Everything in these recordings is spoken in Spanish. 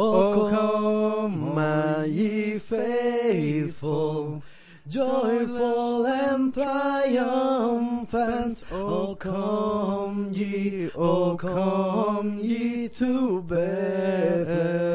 Oh, come, my ye faithful, joyful and triumphant. Oh, come ye, oh, come ye to Bethlehem.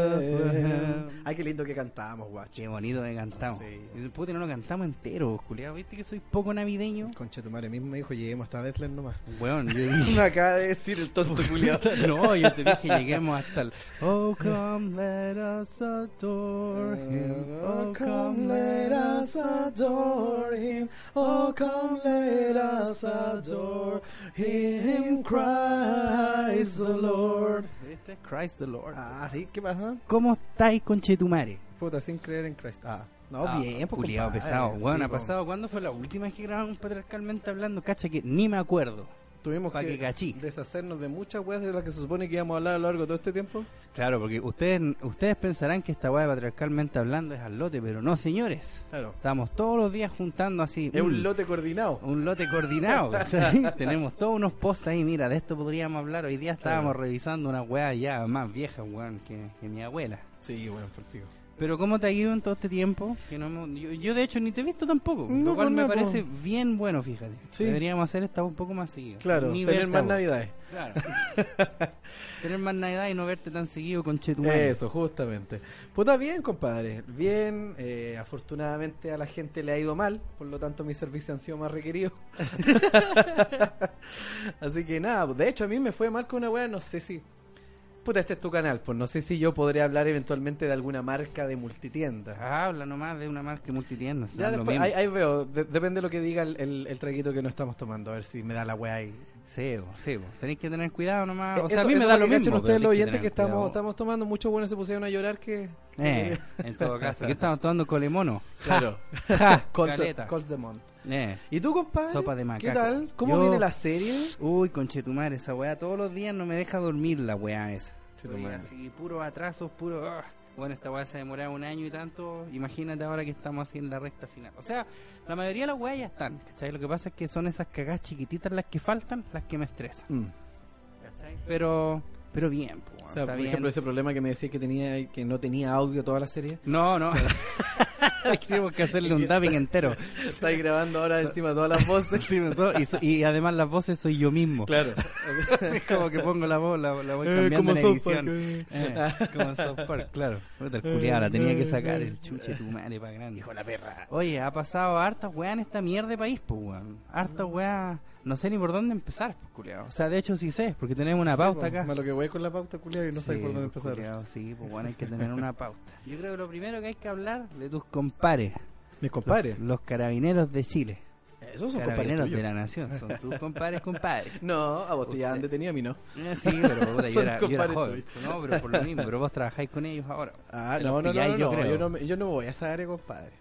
Ay, qué lindo que cantamos, guacho. Qué bonito que cantamos. Sí. Puta, no lo cantamos entero, culiado. ¿Viste que soy poco navideño? Concha tu madre mismo me dijo, lleguemos hasta Bethlehem nomás. Weón, yo dije... Me acaba de decir el tonto culiado. No, yo te dije lleguemos hasta el Oh come let us adore him Oh, come, let us adore him. Oh, come, let us adore him. Christ the Lord. Este es Christ the Lord Ah, ¿sí? ¿Qué pasa? ¿Cómo estáis con Chetumare? Puta, sin creer en Christ. Ah, no, Ah, bien, pues compadre, pesado. sí, Bueno, ha po. pasado. ¿Cuándo fue la última vez que grabamos patriarcalmente hablando? Cacha que ni me acuerdo. Tuvimos Pa' que, que deshacernos de muchas weas de las que se supone que íbamos a hablar a lo largo de todo este tiempo. Claro, porque ustedes ustedes pensarán que esta de patriarcalmente hablando es al lote, pero no, señores. Claro. Estamos todos los días juntando así. Es un lote coordinado. un lote coordinado. ¿cachai? Tenemos todos unos posts ahí, mira, de esto podríamos hablar. Hoy día estábamos revisando una weá ya más vieja, weón, que, que mi abuela. Sí, bueno, por. Pero ¿cómo te ha ido en todo este tiempo? Que no hemos- yo, yo, de hecho ni te he visto tampoco, No, lo cual pues me no, parece pues. bien bueno, fíjate. Sí. Deberíamos hacer esta un poco más seguido. Claro, Ni tener más navidades. Claro. tener más Navidad y no verte tan seguido con Chetumare. Eso, justamente. Puta, bien, compadre. Bien, eh, afortunadamente a la gente le ha ido mal, por lo tanto mis servicios han sido más requeridos. Así que nada, pues, de hecho a mí me fue mal con una wea, no sé si... Puta, este es tu canal, pues no sé si yo podré hablar eventualmente de alguna marca de multitienda. Habla nomás de una marca multitienda. Ya después, ahí, ahí veo, de- depende de lo que diga el, el, el traguito que no estamos tomando, a ver si me da la wea ahí. Sí, bo, sí, bo. tenéis que tener cuidado nomás. O Eh, sea, a mí me da lo que mismo. ustedes los oyentes que tener estamos, estamos tomando, muchos buenos se pusieron a llorar que... Eh, en todo caso, ¿qué estamos tomando colemono? Claro. Ja, Colt, caleta. Colt de. Eh. ¿Y tú, compadre? Sopa de ¿Qué tal? ¿Cómo Yo- viene la serie? Uy, conchetumare, esa weá todos los días no me deja dormir la weá esa. Chetumare. Así, puros atrasos, puro... ah. Bueno, esta weá se demoraba un año y tanto. Imagínate ahora que estamos así en la recta final. O sea, la mayoría de las weas ya están, ¿cachai? Lo que pasa es que son esas cagadas chiquititas las que faltan, las que me estresan, Mm. ¿cachai? Pero, pero bien, pues, O sea, por bien. ejemplo, ese problema que me decía que tenía que no tenía audio toda la serie. No, no. Tenemos que hacerle un dubbing entero. Estáis grabando ahora encima todas las voces. Sí, todo- y, so- y además las voces soy yo mismo. Claro. Así como que pongo la voz, la, la voy Eh, cambiando como en South edición. Park, eh. Eh, como en South Park, claro. Puta, el culiao, la tenía que sacar el chuche tu madre para grande. Hijo la perra. Oye, ha pasado hartas weas en esta mierda de país, pues weón. Hartas weas. No sé ni por dónde empezar, pues culiao. O sea, de hecho sí sé, porque tenemos una Sí, pauta po, acá. Más lo que voy con la pauta, culiao, y no Sí, por dónde pues, empezar. culiao, sí, pues bueno, hay que tener una pauta. Yo creo que lo primero que hay que hablar de tus compares. Mis compadres. Los, los carabineros de Chile. Esos son compadres tuyos. de la nación. Son tus compares, compadres. No, a vos te ya han detenido, a mí no. Eh, Sí, pero puta, yo, era, yo era compadres joven. No, pero por lo mismo. Pero vos trabajáis con ellos ahora. Ah, no, no, no, yo creo. yo no, me- yo no me voy a esa área, compadre.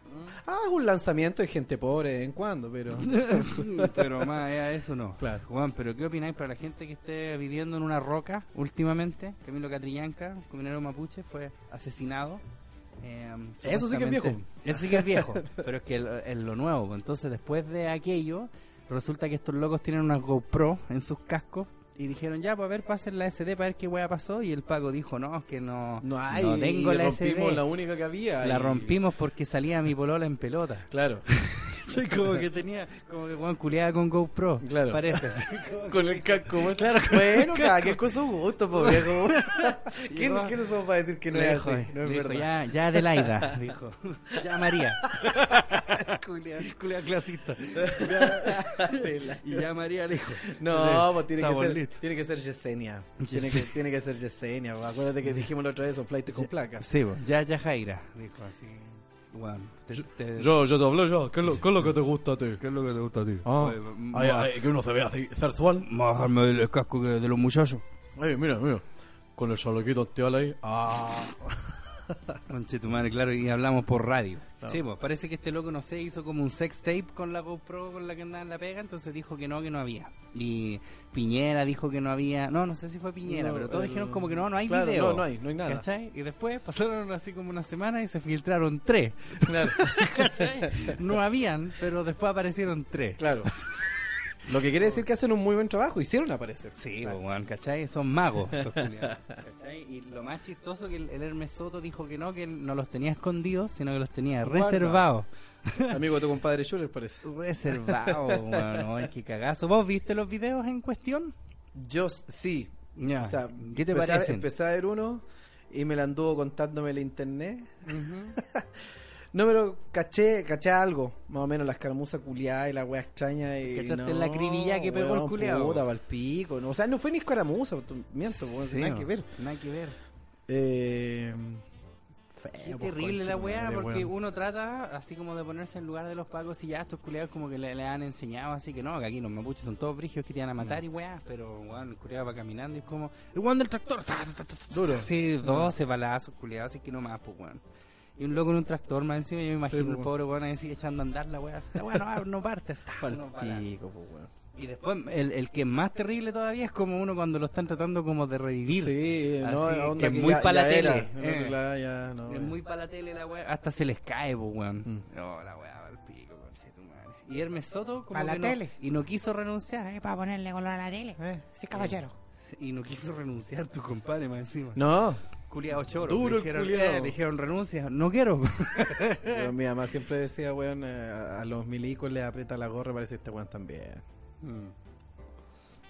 Ah, un lanzamiento de gente pobre de vez en cuando, pero... pero más allá de eso no. Claro. Juan, pero ¿qué opináis para la gente que esté viviendo en una roca últimamente? Camilo Catrillanca, un comunero mapuche, fue asesinado. Eh, Eso sí que es viejo. Eso sí que es viejo, pero es que es lo- nuevo. Entonces, después de aquello, resulta que estos locos tienen una GoPro en sus cascos. Y dijeron, ya, pues a ver, pasen la SD para ver qué hueá pasó. Y el Paco dijo, no, es que no, No hay, no tengo la rompimos SD. la única que había. La y- rompimos porque salía mi polola en pelota. Claro, Soy como que tenía, como que Juan culiada con GoPro. Claro. Parece con el casco. bueno. Claro, bueno, cada quien con su gusto, po, viejo. ¿Quién, Llegó- ¿Quiénes somos para decir que no es así? No es dijo, verdad. ya, ya Adelaida, dijo. Ya María. culia, culia clasista. y ya María le dijo. No, pues tiene que, ser, tiene que ser Yesenia. Yes- Tiene que, tiene que ser Yesenia. Acuérdate que dijimos la otra vez, son flight con placas. Sí, ya, ya Jaira, dijo así. Juan, te- te- Yo, yo te hablé ya. ¿Qué es lo, qué es lo que te gusta a ti? ¿Qué es lo que te gusta a ti? Ah, Oye, ay, ay, que uno se vea así, ma- bajarme el casco de los muchachos. Ay, mira, mira. Con el chalequito antial ahí. Ah. Conche tu madre, claro, y hablamos por radio. Sí, pues parece que este loco, no sé, hizo como un sex tape con la GoPro con la que andaba en la pega, entonces dijo que no, que no había. Y Piñera dijo que no había, no, no sé si fue Piñera, No, pero todos el- dijeron como que no, no hay Claro, video. no, no hay, no hay nada. ¿Cachai? Y después pasaron así como una semana y se filtraron tres. Claro, ¿Cachai? No habían, pero después aparecieron tres. claro. Lo que quiere decir que hacen un muy buen trabajo. Hicieron aparecer. Sí, Claro. pues, weón, ¿cachai? Son magos. estos ¿cachai? Y lo más chistoso que el, el Hermes Soto dijo que no, que él no los tenía escondidos, sino que los tenía reservados. Amigo de tu compadre Schuller, parece. Reservados, weón. No, es que cagazo. ¿Vos viste los videos en cuestión? Yo sí. Ya. O sea, ¿Qué te empecé parecen? empecé a ver uno y me la anduvo contándome el internet. No, pero caché, caché algo. Más o menos la escaramuza culiada y la wea extraña. Y ¿Cachaste no, la acribilla que pegó el weón, culiao? Puta, pa'l pico. No, o sea, no fue ni escaramuza, miento, weón, Sí, nada que ver. Nada que ver. Eh, feo, pues, terrible concha la weá, porque weón. uno trata así como de ponerse en lugar de los pacos y ya estos culiados como que le, le han enseñado así que no, que aquí los mapuches son todos brigios que te van a matar y weá, pero weón, el culiado va caminando y es como el weón del tractor. ta, ta, ta, ta, ta, Duro. Sí, 12 balazos, culiados, así que no más, pues weón. Y un loco en un tractor más encima, yo me imagino pues, el pobre weón ahí sigue echando a andar la weá, así, la weá no, no parte, está, Pa'l unos balazos. pico, pues, weón. Y después el, el que es más terrible todavía es como uno cuando lo están tratando como de revivir. Sí, no, Así, onda que es muy ya- pa' la tele, eh. Claro, ya, no, Es eh. muy para la tele la weá. Hasta se les cae, pues, weón. Mm. No, la weá, al pico, conchetumare. Y Hermes Soto, como Pa' la que no- tele. y no quiso renunciar, Eh, para ponerle color a la tele. Sí, caballero. y no quiso renunciar tu compadre más encima. No, Culiado choro. Duro le dijeron, eh, le dijeron renuncia. No quiero. Mi mamá siempre decía, weón, eh, a a los milicos les aprieta la gorra, parece este weón también.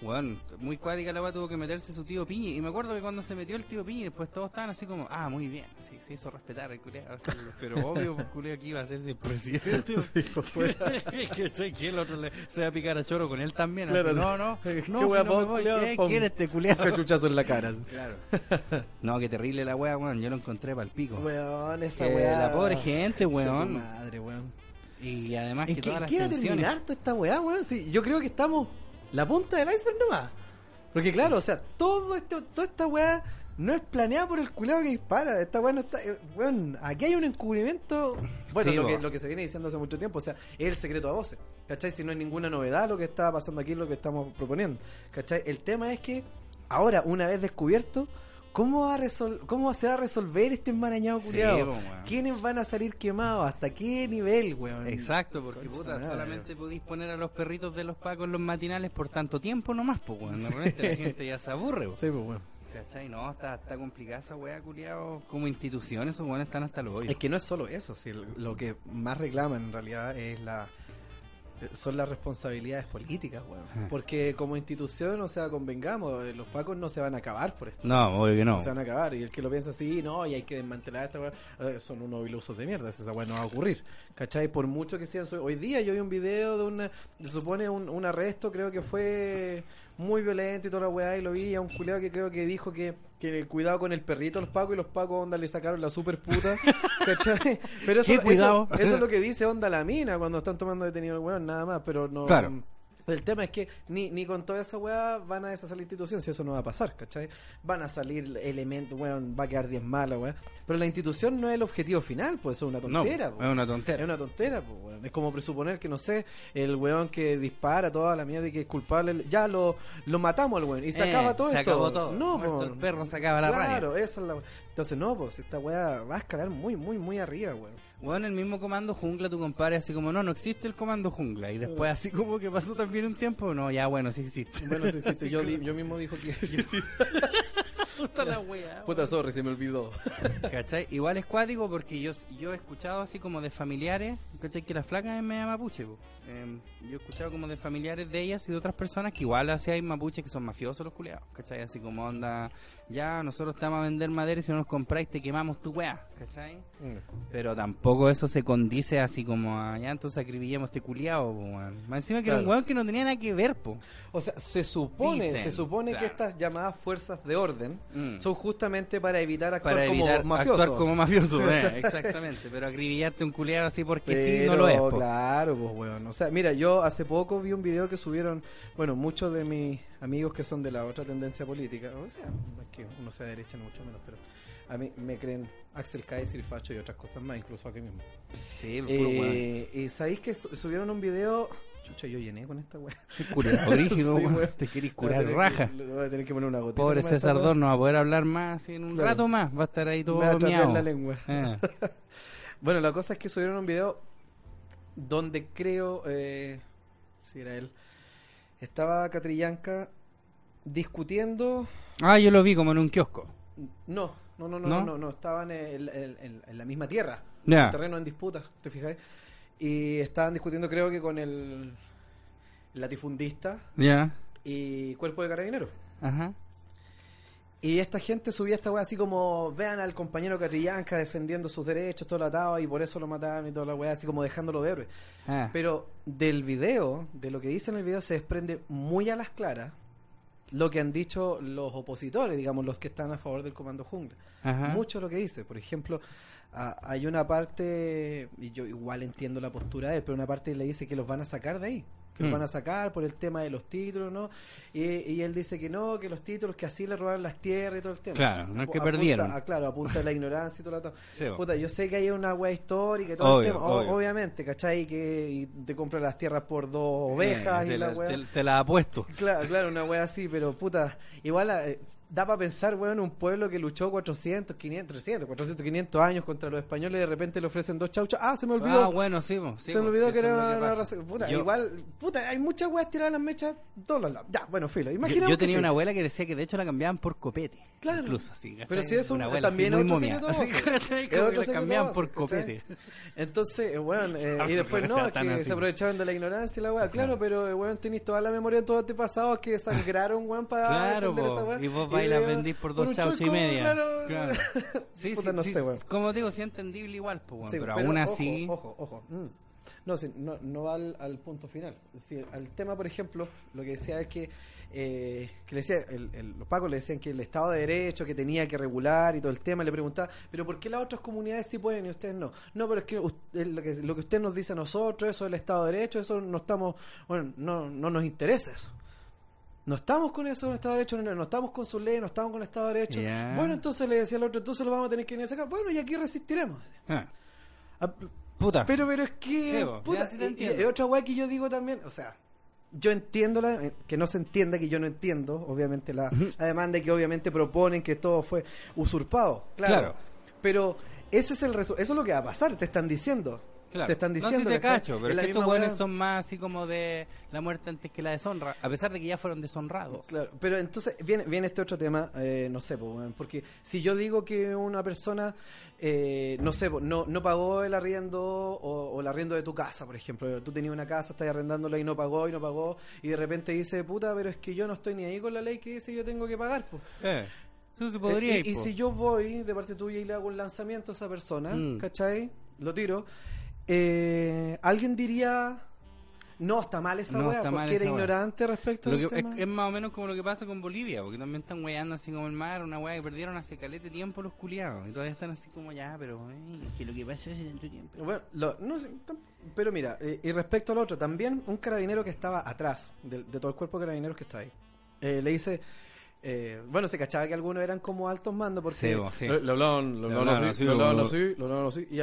Bueno, muy cuática la weá tuvo que meterse su tío Piñi. Y me acuerdo que cuando se metió el tío Piñi, después todos estaban así como, ah, muy bien. Sí, se hizo respetar el culiado. así, pero obvio, pues culiado aquí iba a ser el presidente. que sé que el otro le, se va a picar a choro con él también. así, Claro. no, no, Qué no, si wea, no pon, me voy. culiao, ¿Qué pon. quiere este culiado? Cachuchazo en la cara. Claro. No, qué terrible la weá, weón. Yo lo encontré para el pico. Weón, esa weá. la pobre gente, weón. madre, weón. Y además ¿En que qué, todas las qué va a tensiones... terminar toda esta weá, weón? Sí, yo creo que estamos la punta del iceberg nomás. Porque claro, o sea, todo esto, toda esta weá no es planeada por el culado que dispara. Esta weá no está... eh, weón, aquí hay un encubrimiento... Bueno, Sí, lo, que, lo que se viene diciendo hace mucho tiempo, o sea, es el secreto a voces. ¿Cachai? Si no es ninguna novedad lo que está pasando aquí, lo que estamos proponiendo. ¿Cachai? El tema es que ahora, una vez descubierto, ¿cómo, va a resol- cómo se va a resolver este enmarañado culiado? ¿Quiénes van a salir quemados? ¿Hasta qué nivel, weón? Exacto, porque puta, madre. solamente podéis poner a los perritos de los pacos en los matinales por tanto tiempo nomás, pues, weón. Normalmente la gente ya se aburre, weón. Sí, pues, weón. ¿Cachai? No, está, está complicada esa weá, culiao. Como institución, esos weones están hasta los hoyos. Es que no es solo eso, si lo que más reclaman en realidad es la son las responsabilidades políticas, weón. Ah. Porque como institución, o sea, convengamos, eh, los pacos no se van a acabar por esto. No, obvio que no. No se van a acabar. Y el que lo piensa así, no, y hay que desmantelar esta weá, eh, son unos ilusos de mierda. Esa weá no va a ocurrir. ¿Cachai? Por mucho que sean. Hoy día yo vi un video de una. Se supone un, un arresto, creo que fue muy violento y toda la weá. Y lo vi a un culiado que creo que dijo que, que cuidado con el perrito los pacos y los pacos, onda, le sacaron la super puta. ¿Cachai? Pero eso, ¿Qué cuidado? Eso, eso es lo que dice onda la mina cuando están tomando detenido el weón, nada más. Pero no. Claro. El tema es que ni, ni con toda esa weá van a deshacer la institución, si eso no va a pasar, ¿cachai? Van a salir elementos, weón, va a quedar 10 malas, weón. Pero la institución no es el objetivo final, pues eso es una No, tontera, es po. una tontera. Es una tontera, pues, weón. Es como presuponer que, no sé, el weón que dispara toda la mierda y que es culpable, ya lo, lo matamos al weón y se Eh, acaba todo se esto. acabó todo. No, po. el perro, se acaba la Claro, radio. esa es la Entonces, no, pues esta weá va a escalar muy, muy, muy arriba, weón. Bueno, el mismo comando jungla, tu compadre, así como, no, no existe el comando jungla. Y después, así como que pasó también un tiempo, no, ya bueno, sí existe. Bueno, sí, sí, sí, yo, mismo dijo que... Puta la wea. Puta, sorry, se me olvidó. ¿Cachai? Igual es cuático porque yo, yo he escuchado así como de familiares, ¿cachai? Que la flaca es media mapuche, po. Em, yo he escuchado como de familiares de ellas y de otras personas que igual así hay mapuches que son mafiosos los culiados, ¿cachai? Así como onda, ya nosotros estamos a vender madera y si no nos compráis te quemamos tu wea, ¿cachai? Pero tampoco eso se condice así como a, ya entonces acribillemos este culiado, weón. Más encima que era un Claro. weón que no tenía nada que ver, po. O sea, se supone, Dicen, se supone claro. que estas llamadas fuerzas de orden Mm. son justamente para evitar actuar Para evitar como mafioso. actuar como mafioso, eh, exactamente. Pero acribillarte un culiado así porque sí, no lo es, po. claro, pues weón. O sea, mira, yo hace poco vi un video que subieron, bueno, muchos de mis amigos que son de la otra tendencia política, o sea, es que uno sea de derecha, no mucho menos, pero a mí me creen Axel Kaiser y Facho y otras cosas más, incluso aquí mismo. Sí, el puro. Eh, y sabéis que su- subieron un video, chucha, yo llené con esta weá. Sí. Te querís curar raja. que- voy a tener que poner una gotita. Pobre César. Dor no va a poder hablar más en un Claro. rato más. Va a estar ahí todo Me va a la lengua. Eh. Bueno, la cosa es que subieron un video donde creo, eh, si era él, estaba Catrillanca discutiendo. Ah, yo lo vi como en un kiosco. No, no, no, no, ¿No? no, no, estaban en, en- en- en la misma tierra. El terreno en disputa, ¿te fijáis? Y estaban discutiendo, creo que con el latifundista Ya. y cuerpo de carabineros. Ajá. Y esta gente subía esta weá así como, vean al compañero Catrillanca defendiendo sus derechos, todo lo atado, y por eso lo mataron y toda la weá, así como dejándolo de héroe. Ah. Pero del video, de lo que dice en el video, se desprende muy a las claras lo que han dicho los opositores, digamos, los que están a favor del Comando Jungla. Ajá. Mucho lo que dice. Por ejemplo, a- hay una parte, y yo igual entiendo la postura de él, pero una parte le dice que los van a sacar de ahí. Que los Mm. van a sacar por el tema de los títulos, ¿no? Y, y él dice que no, que los títulos, que así le robaron las tierras y todo el tema. Claro, no es que Apunta- perdieron. ah, claro, apunta a la ignorancia y todo lo. Sí. Puta, yo sé que hay una wea histórica y todo Obvio, el tema, obvio. obviamente, ¿cachai? Que y te compras las tierras por dos ovejas Eh, y la la, wea. te- te la apuesto. Claro, claro, una wea así, pero puta, igual eh, da para pensar, weón, un pueblo que luchó 400, 500, 300, 400, 500 años contra los españoles y de repente le ofrecen dos chauchas. Ah, se me olvidó. Ah, bueno, sí, bo, sí, se me olvidó sí, que era una, una raza. Puta, Yo- igual, puta, hay muchas weas tiradas en las mechas, todos los lados. Ya, bueno, filo. Yo, Imaginemos yo tenía sí. una abuela que decía que de hecho la cambiaban por copete. Claro. Incluso, así. ¿cachai? Pero si eso una abuela también muy momia. Así, que la cambiaban por copete. Entonces, eh, weón, eh, Ah, y después no es que se aprovechaban de la ignorancia y la weá. Claro, pero, eh, weón, tenéis toda la memoria de tus antepasados que sangraron, weón, para Claro, defender esa weá. Y las vendís por dos chauchas y media. Claro. Claro. Sí, Puta, sí, no sí, sé, weón. Como digo, sí entendible igual, pues, Sí, pero, aún ojo, así... Ojo, ojo. mm. No, sí, no, no va al, al punto final. Sí, al tema, por ejemplo, lo que decía es que, eh, que le decía, el- el- los pacos le decían que el Estado de Derecho, que tenía que regular y todo el tema, le preguntaba, pero ¿por qué las otras comunidades sí pueden y ustedes no? No, pero es que usted- lo que, lo que usted nos dice a nosotros, eso del Estado de Derecho, eso no estamos, bueno, no, no nos interesa eso. No estamos con eso del Estado de Derecho, no, no estamos con su ley, no estamos con el Estado de Derecho. Bueno, entonces le decía al otro, entonces lo vamos a tener que venir a sacar. Bueno, y aquí resistiremos. Ah, Ah, puta. pero, pero es que. Sí, puta, sí y- y, entiendo. y otra weá que yo digo también, o sea, yo entiendo la, eh, que no se entienda que yo no entiendo, obviamente, la, la demanda que obviamente proponen que todo fue usurpado. Claro. Claro. Pero ese es el eso es lo que va a pasar, te están diciendo. Claro. Te están No, diciendo. que estos weá. son más así como de la muerte antes que la deshonra, a pesar de que ya fueron deshonrados. Claro, pero entonces viene, viene este otro tema, eh, no sé, porque si yo digo que una persona, eh, no sé, no, no pagó el arriendo o, o el arriendo de tu casa, por ejemplo, tú tenías una casa, estás arrendándola y no pagó y no pagó, y de repente dice, puta, pero es que yo no estoy ni ahí con la ley que dice yo tengo que pagar. po". Eh, eso se podría Eh, ir, y, si yo voy de parte tuya y le hago un lanzamiento a esa persona, Mm. ¿cachai? Lo tiro, eh, alguien diría... No, está mal esa No, wea, está mal porque era esa wea. ignorante respecto Lo que- es, es más o menos como lo que pasa con Bolivia, porque también están weyando así como el mar, una wea que perdieron hace calete tiempo los culiados, y todavía están así como ya, pero eh, es que lo que pasa hace tanto tiempo. Bueno, lo- no pero mira, eh, y respecto al otro, también un carabinero que estaba atrás de, de todo el cuerpo de carabineros que está ahí, eh, le dice, eh, bueno, se cachaba que algunos eran como altos mandos porque... Sí, bo, sí. Le, le hablaban, le Le hablaban hablaban así, así, le hablaban bo. así, le hablaban así. Y, y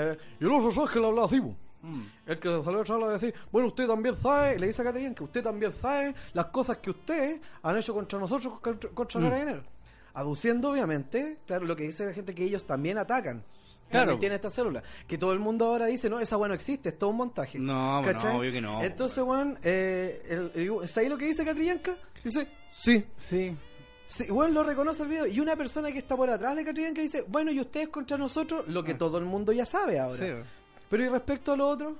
el otro, ¿sabes que le hablaba así? Mm. El que salió a charla a decir, bueno, usted también sabe, le dice a Catrín que usted también sabe las cosas que usted han hecho contra nosotros, contra, contra Mm. carabineros. Aduciendo, obviamente, claro, lo que dice la gente que ellos también atacan. Claro. Tiene esta célula. Que todo el mundo ahora dice, no, esa weá no existe, es todo un montaje. No, bueno, ¿Cachai? obvio que no. Entonces, weón, eh, el- el- ¿sabes lo que dice Catrillanca? Dice, sí. Sí. Sí, bueno, lo reconoce el video. Y una persona que está por atrás de Catrillanca dice, bueno, y ustedes contra nosotros, lo que Ah. todo el mundo ya sabe ahora. Sí. Pero y respecto a lo otro,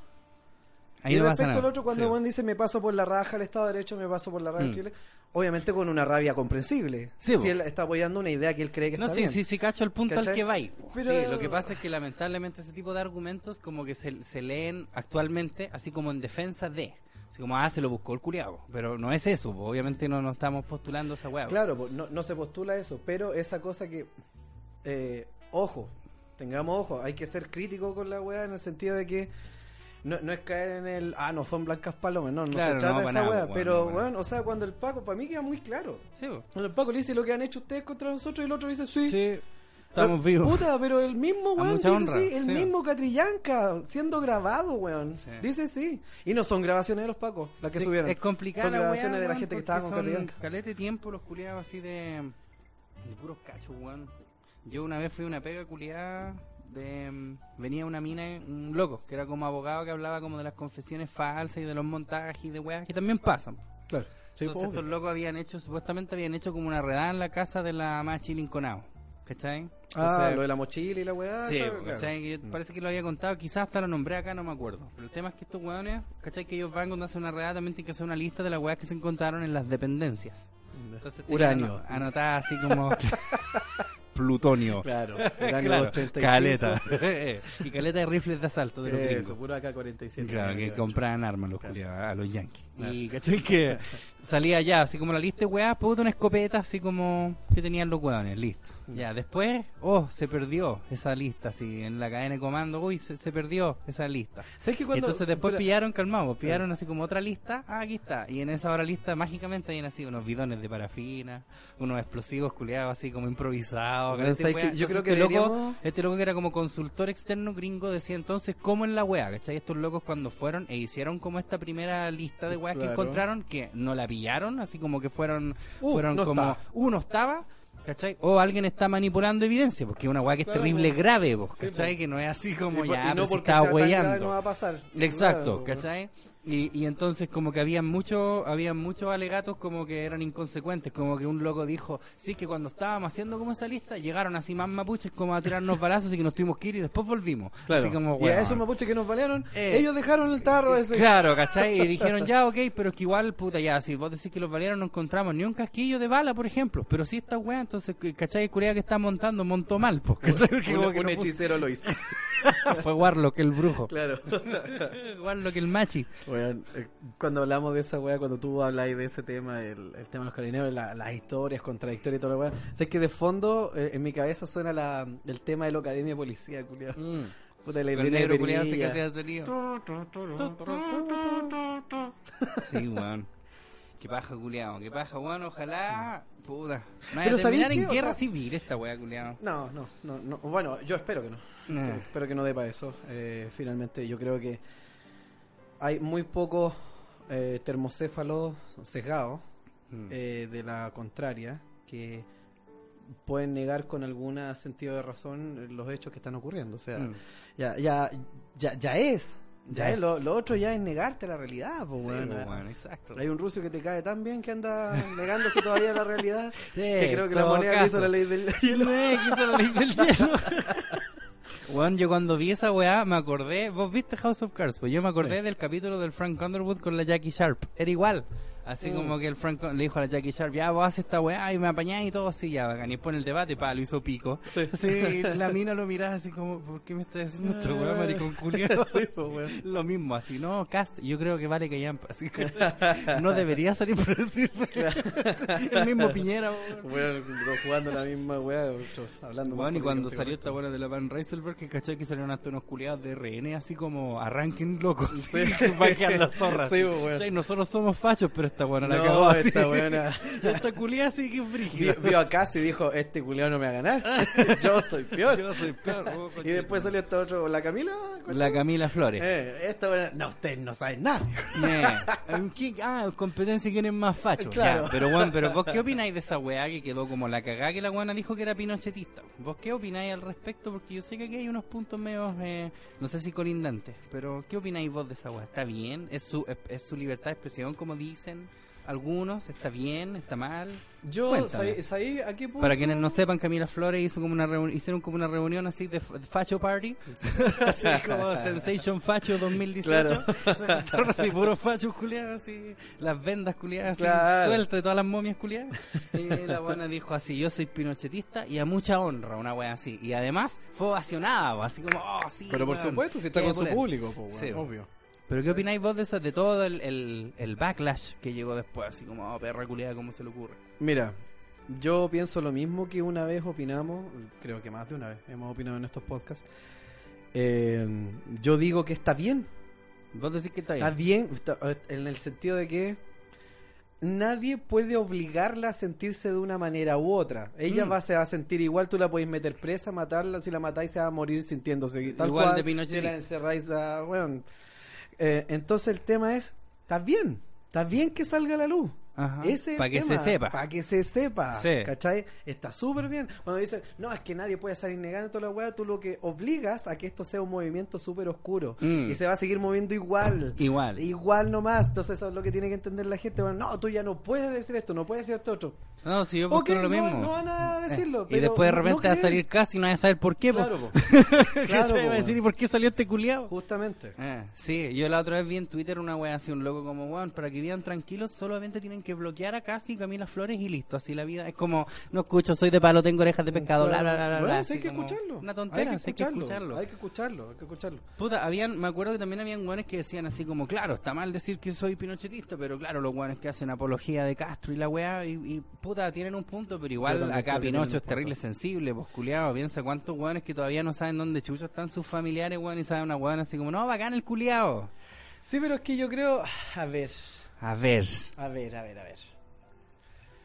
Ahí y no respecto al otro, cuando Sí. Juan dice me paso por la raja el Estado de Derecho, me paso por la raja Mm. de Chile, obviamente con una rabia comprensible. Sí, si él está apoyando una idea que él cree que No, está sí, bien. sí, sí, cacho el punto al que va. Pero- Sí, lo que pasa es que lamentablemente ese tipo de argumentos como que se, se leen actualmente así como en defensa de. Así como, ah, se lo buscó el curiado. Pero no es eso, po. obviamente no nos estamos postulando esa po. Claro, po, no, no se postula eso, pero esa cosa que, eh, ojo, tengamos ojo, hay que ser crítico con la weá en el sentido de que no, no es caer en el, ah, no son blancas palomas, no, no se trata no, de esa weá, po, pero no, bueno, o sea, cuando el Paco, para mí queda muy claro. Sí. Cuando el Paco le dice lo que han hecho ustedes contra nosotros y el otro dice, sí. Sí, estamos Pero, vivos. Puta, pero el mismo weón dice honra, sí, el sí. mismo Catrillanca siendo grabado, weón. Sí. Dice sí. Y no son grabaciones de los Pacos las que subieron. Es complicado. Son grabaciones de la gente que estaba con Catrillanca. Calete tiempo los culiados así de. de puros cachos, weón. Yo una vez fui a una pega culiada de. venía una mina, un loco, que era como abogado que hablaba como de las confesiones falsas y de los montajes y de weas que también pasan. Claro. Sí, Entonces estos locos habían hecho, supuestamente habían hecho como una redada en la casa de la Machi Linconao. ¿Cachai? Ah, lo de la mochila y la weá. Sí, claro. ¿cachai? Yo- parece que lo había contado, quizás hasta lo nombré acá, no me acuerdo. Pero el tema es que estos weones, ¿cachai? Que ellos van cuando hacen una redada también tienen que hacer una lista de las weas que se encontraron en las dependencias. Entonces tenían Uranio. ano- anotada así como plutonio. Claro, Claro, 85. caleta. y caleta de rifles de asalto de los Eso, gringos. puro AK-47. Claro, que compraban armas los Claro. culiados, a los yankees. Y cachai que salía ya, así como la lista de weas, puta una escopeta, así como que tenían los weones, listo. Mm. Ya, después, oh, se perdió esa lista, así en la cadena de comando, uy, se, se perdió esa lista. ¿Sabes que cuando, Entonces después espera, pillaron, calmados, pillaron así como otra lista, ah, aquí está. Y en esa otra lista mágicamente habían así unos bidones de parafina, unos explosivos culiados así como improvisados. Pero caleta de ¿sabes wea. que yo creo que este loco, este loco que era como consultor externo gringo decía entonces cómo en la wea, ¿cachai? Estos locos cuando fueron e hicieron como esta primera lista de weas que encontraron, que no la pillaron, así como que fueron, Uh, fueron no como, está. uno estaba, ¿cachai? O alguien está manipulando evidencia, porque es una wea que es Claro, terrible grave, vos, Sí, ¿cachai? po. Que no es así como y, ya, y no porque tan grave huellando. no va a pasar. Exacto, Claro, ¿cachai? Y, y entonces como que había muchos había muchos alegatos como que eran inconsecuentes, como que un loco dijo, sí, que cuando estábamos haciendo como esa lista, llegaron así más mapuches como a tirarnos balazos y que nos tuvimos que ir y después volvimos. Claro. Así como, y a esos mapuches que nos balearon, Eh, ellos dejaron el tarro ese. Claro, ¿cachai? Y dijeron, ya, ok, pero es que igual, puta, ya, si vos decís que los valieron no encontramos ni un casquillo de bala, por ejemplo, pero sí esta weá, entonces, ¿cachai? Curia que está montando montó mal, pues, Un, un no puso- hechicero lo hizo. Fue Warlock, el brujo. claro. Warlock, el machi. Eh, cuando hablamos de esa weá, cuando tú habláis de ese tema, el, el tema de los carineros, la- las historias contradictorias y toda la weá, sé que de fondo eh, en mi cabeza suena la, el tema de la academia de policía, culiao. Puta, la El negro culiado se que hacía sonido. Sí, weón. Qué paja, culiado. Qué paja, weón. Ojalá. Puta. No Pero Pero ¿sabéis terminar en? O guerra sea- civil esta weá, culiado. No, no, no, no. Bueno, yo espero que no. Eh. Espero que no dé para eso. Eh, finalmente, yo creo que hay muy pocos eh, termocéfalos sesgados Mm. eh, de la contraria que pueden negar con algún sentido de razón los hechos que están ocurriendo. O sea, Mm. ya, ya, ya, ya es. Ya, Ya es. Lo, lo otro ya es negarte la realidad. Sí, pues, weón, exacto. Hay un ruso que te cae tan bien que anda negándose todavía la realidad. que Eh, creo que la moneda le hizo caso. la ley del hielo. Eh, que hizo la ley del hielo. Weón, yo cuando vi esa weá me acordé, vos viste House of Cards, pues yo me acordé Sí. del capítulo del Frank Underwood con la Jackie Sharp. Era igual. Así Mm. como que el Frank le dijo a la Jackie Sharp, ya vos haces esta weá y me apañás y todo así, ya bacán. Y en el debate, pa, lo hizo pico. Sí. Sí, y la mina lo miraba así como, ¿por qué me estás haciendo esta weá, maricón culiado? Sí, pues. Lo mismo, así, no, Cast, yo creo que vale que ya, así que no debería salir por decir el mismo Piñera, weón. Bueno, jugando la misma weá, hablando Bueno, y cuando salió esta bola de la Van Rieselberg, que caché que salieron hasta unos culiados de RN, así como arranquen locos, Sí. para quedar las zorras. Sí, así. pues, bueno. ¿Cachai? Nosotros somos fachos, pero esta buena la No, cagó así. esta buena. esta culiada así que es Vio, brígida. vio a Casi y dijo, este culiao no me va a ganar. Yo soy peor. Yo soy peor. oh, y después salió este otro, la Camila. ¿cuál La? Camila Flores. Eh, esta buena, no, ustedes no saben nada. Eh, ¿qué- Ah, competencia quién es más facho. Claro. Ya, pero bueno, pero vos qué opináis de esa weá que quedó como la cagada que la buena dijo que era pinochetista. ¿Vos qué opináis al respecto? Porque yo sé que aquí hay unos puntos medio, eh, no sé si colindantes, pero ¿qué opináis vos de esa weá? ¿Está bien? ¿Es su, es, es su libertad de expresión como dicen algunos? ¿Está bien? ¿Está mal? Yo. ¿sabí, sabí a qué punto? Para quienes no sepan, Camila Flores hizo como una hicieron como una reunión así de, Facho Party, así como Sensation Facho 2018. Claro. Así puros fachos culiados, así, las vendas culiadas así, Claro. sueltas de todas las momias culiadas. Y la buena dijo así, yo soy pinochetista y a mucha honra, una wea así. Y además fue ovacionada, po, así como, oh, sí, Pero por supuesto, si está con su público, pues, Sí. obvio. Pero ¿qué opináis vos de eso, de todo el, el, el backlash que llegó después? Así como, oh, perra culiada, ¿cómo se le ocurre? Mira, yo pienso lo mismo que una vez opinamos, creo que más de una vez hemos opinado en estos podcasts. Eh, yo digo que está bien, Vos decís que está bien. Está bien, está- en el sentido de que nadie puede obligarla a sentirse de una manera u otra. Ella Mm. va, se va a sentir igual, tú la podéis meter presa, matarla, si la matáis se va a morir sintiéndose tal Igual cual, de Pinochet. Si la encerráis a... Bueno, eh, entonces el tema es, está bien, está bien que salga la luz. Ajá. Ese Pa' que se sepa. Para que se sepa. Sí. ¿Cachai? Está súper bien. Cuando dicen, no, es que nadie puede salir negando toda la weá, tú lo que obligas a que esto sea un movimiento súper oscuro. Mm. Y se va a seguir moviendo igual. Igual. Igual nomás. Entonces eso es lo que tiene que entender la gente. Bueno, no, tú ya no puedes decir esto, no puedes decir esto otro. No, si yo Ok, posturo lo mismo. no van a decirlo. Eh, y después de no repente va a salir casi y no vas a saber por qué. po. Claro, po. Claro, va a po, decir, ¿y por qué salió este culiado? Justamente. Ah, sí, yo la otra vez vi en Twitter una wea así, un loco como, weón, para que vivan tranquilos, solamente tienen que bloquear a Casi Camila Flores y listo, así la vida es como, no escucho, soy de palo, tengo orejas de pescado, bla, bla, bla, bla, Bueno, hay que escucharlo. Una tontera, hay que escucharlo. Hay que escucharlo, hay que escucharlo. Puta, habían, me acuerdo que también habían guanes que decían así como, claro, está mal decir que soy pinochetista, pero claro, los guanes que hacen apología de Castro y la weá, y, y, puta, tienen un punto, pero igual acá Pinocho es terrible sensible, pues culiado, piensa cuántos guanes que todavía no saben dónde chucha están sus familiares, weón, y saben una weón así como, no, bacán el culiado. Sí, pero es que yo creo. A ver. A ver. A ver, a ver, a ver.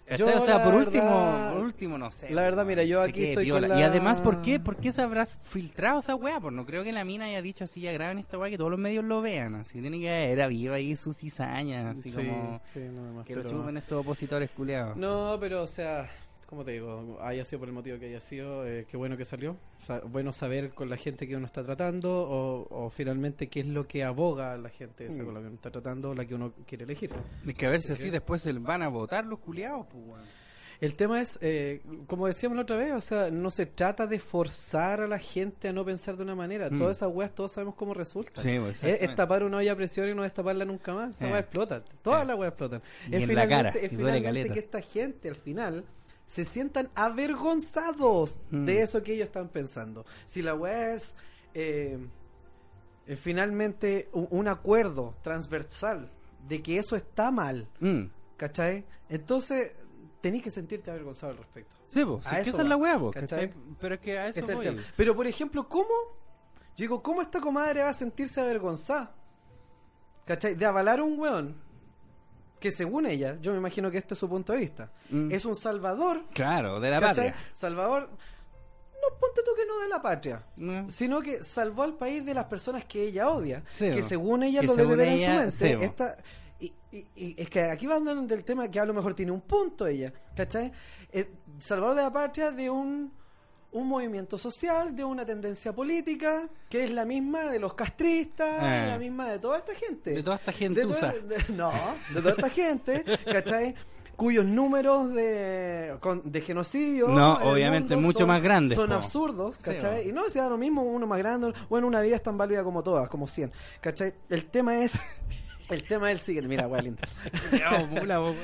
¿Cachai? Yo, o sea, por verdad- último, por último, no sé. la verdad, mira, yo aquí estoy con Y la- además, ¿por qué? ¿Por qué se habrás filtrado esa weá? Pues no creo que la mina haya dicho así, ya graben esta weá, que todos los medios lo vean. Así tiene que era viva ahí su cizaña, así Sí, como sí, nada más, que pero- chupen estos opositores culiados. No, pero o sea, como te digo, haya sido por el motivo que haya sido, eh, qué bueno que salió. Bueno saber con la gente que uno está tratando o, o finalmente qué es lo que aboga la gente esa Mm. con la que uno está tratando la que uno quiere elegir. Es que a ver si ¿Sí así después se van a votar los culiados, pues. El tema es, eh, como decíamos la otra vez, o sea, no se trata de forzar a la gente a no pensar de una manera. Mm. Todas esas weas, todos sabemos cómo resultan. Sí, pues, Es, es tapar una olla a presión y no destaparla nunca más. Esa Eh. wea explota. Todas Eh. las weas explotan. Y Es en la cara, es y duele finalmente caleta. que esta gente al final se sientan avergonzados Mm. de eso que ellos están pensando. Si la wea es eh, eh, finalmente un, un acuerdo transversal de que eso está mal, Mm. ¿cachai? Entonces tenés que sentirte avergonzado al respecto. Sí, A si es que eso esa es la weá, ¿cachai? ¿cachai? Pero es que a eso el tema. Pero, por ejemplo, ¿cómo? Yo digo, ¿cómo esta comadre va a sentirse avergonzada? ¿Cachai? De avalar a un weón que según ella, yo me imagino que este es su punto de vista, Mm. es un salvador, Claro, de la ¿cachai? patria. Salvador, no ponte tú que no de la patria, No. sino que salvó al país de las personas que ella odia, Sí, que según ella Que lo debe ver ella, en su sí, mente. esta- y, y- y es que aquí va andando del tema que a lo mejor tiene un punto ella, ¿cachai? Eh, salvador de la patria de un, un movimiento social, de una tendencia política, que es la misma de los castristas, Eh. la misma de toda esta gente. De toda esta De toda- de- no, de toda esta gente, ¿cachai? Cuyos números de, de genocidio. No, obviamente, mucho son- más grandes, Son po. absurdos, ¿cachai? y no, sea lo mismo uno más grande. Bueno, una vida es tan válida como todas, como 100, ¿cachai? El tema es. El tema es el siguiente. Mira, wea linda. Ya, vos, mula, vos,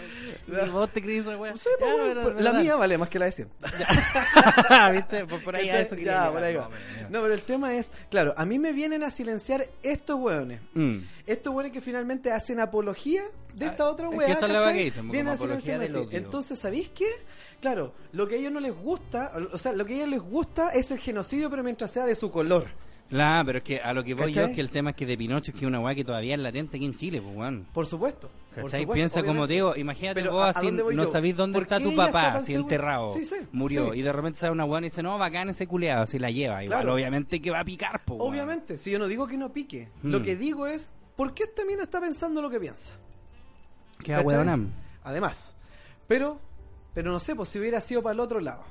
weón. Vos te crees esa weá. Sí, po, Ya, pero- la mía vale más que la de 100. ¿Viste? Por, por ahí a eso quería Ya, por ahí No, va. pero- No, pero el tema es, claro, a mí me vienen a silenciar estos hueones. Mm. Estos hueones que finalmente hacen apología de esta Ah, otra es que wea. esa es que dicen, como Vienen a silenciarme así. Entonces, ¿sabéis qué? Claro, lo que a ellos no les gusta, o sea, lo que a ellos les gusta es el genocidio, pero mientras sea de su color. La, pero es que a lo que voy yo ¿Cachai? es que el tema es que de Pinocho es que es una weá que todavía es latente aquí en Chile, pues weón. Por supuesto. por supuesto, Piensa como obviamente. te digo, imagínate Pero vos ¿a- a así, no yo? sabéis dónde ¿Por está tu está papá, tan así segura? enterrado, Sí, sí, murió, sí. y de repente sale una weá y dice, no, bacán ese culeado, así la lleva, igual, Claro. obviamente que va a picar, pues weón. Obviamente, si yo no digo que no pique, Hmm. lo que digo es, ¿por qué esta mina está pensando lo que piensa? Qué weonam. Además, pero, pero no sé, pues si hubiera sido para el otro lado,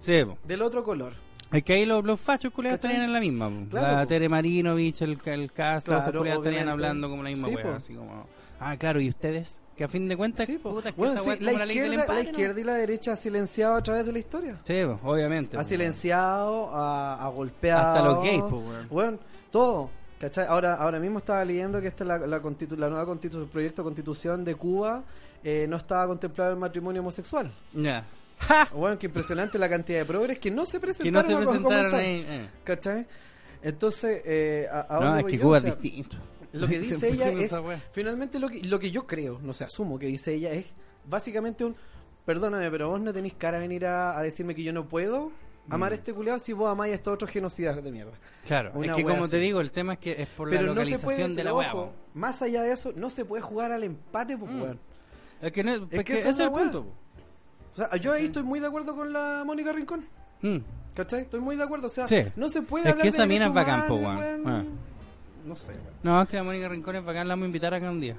Sí, po. del otro color. Es que ahí los, los fachos culeados ¿Cachai? estarían en la misma. Claro, la. Tere Marinovich, el, el Castro, esos Claro, culeados estarían hablando como la misma Sí, wea, así como... Ah, claro, ¿y ustedes? Que a fin de cuentas, Sí, puta, que Bueno, esa sí, wea es la, ley izquierda, y la derecha ha silenciado a través de la historia. Sí, obviamente. Ha silenciado, ha, ha golpeado. Hasta los gays, weón. Bueno, todo. ¿cachai? Ahora, ahora mismo estaba leyendo que esta es la, la, constitu- la nueva constitu- proyecto de constitución de Cuba. eh, no estaba contemplado el matrimonio homosexual. Ya. Bueno, que impresionante la cantidad de progres que no se Que presentaron no se presentaron ahí. eh. ¿Cachai? Entonces, eh, a, a No, es que yo? Cuba O sea, es distinto. Lo que dice ella es, esa wea. finalmente lo que, lo que yo creo, no sé, asumo que dice ella es básicamente un, perdóname, pero vos no tenéis cara a venir a, a decirme que yo no puedo amar Mm. a este culiado si vos amáis a estos otros genocidas de mierda. Claro, Una es que wea como te así. digo, el tema es que es por pero la no se localización puede, de la wea. ojo, po. más allá de eso, no se puede jugar al empate, pues, Mm. weón. Es que, no, es que que ese es el wea. punto. po. O sea, yo ahí estoy muy de acuerdo con la Mónica Rincón. Mm. ¿Cachai? Estoy muy de acuerdo. O sea, Sí. no se puede Es hablar que de esa mina derechos es bacán, po, weón. Ah. no sé. weón. No, es que la Mónica Rincón es bacán, la vamos a invitar acá un día.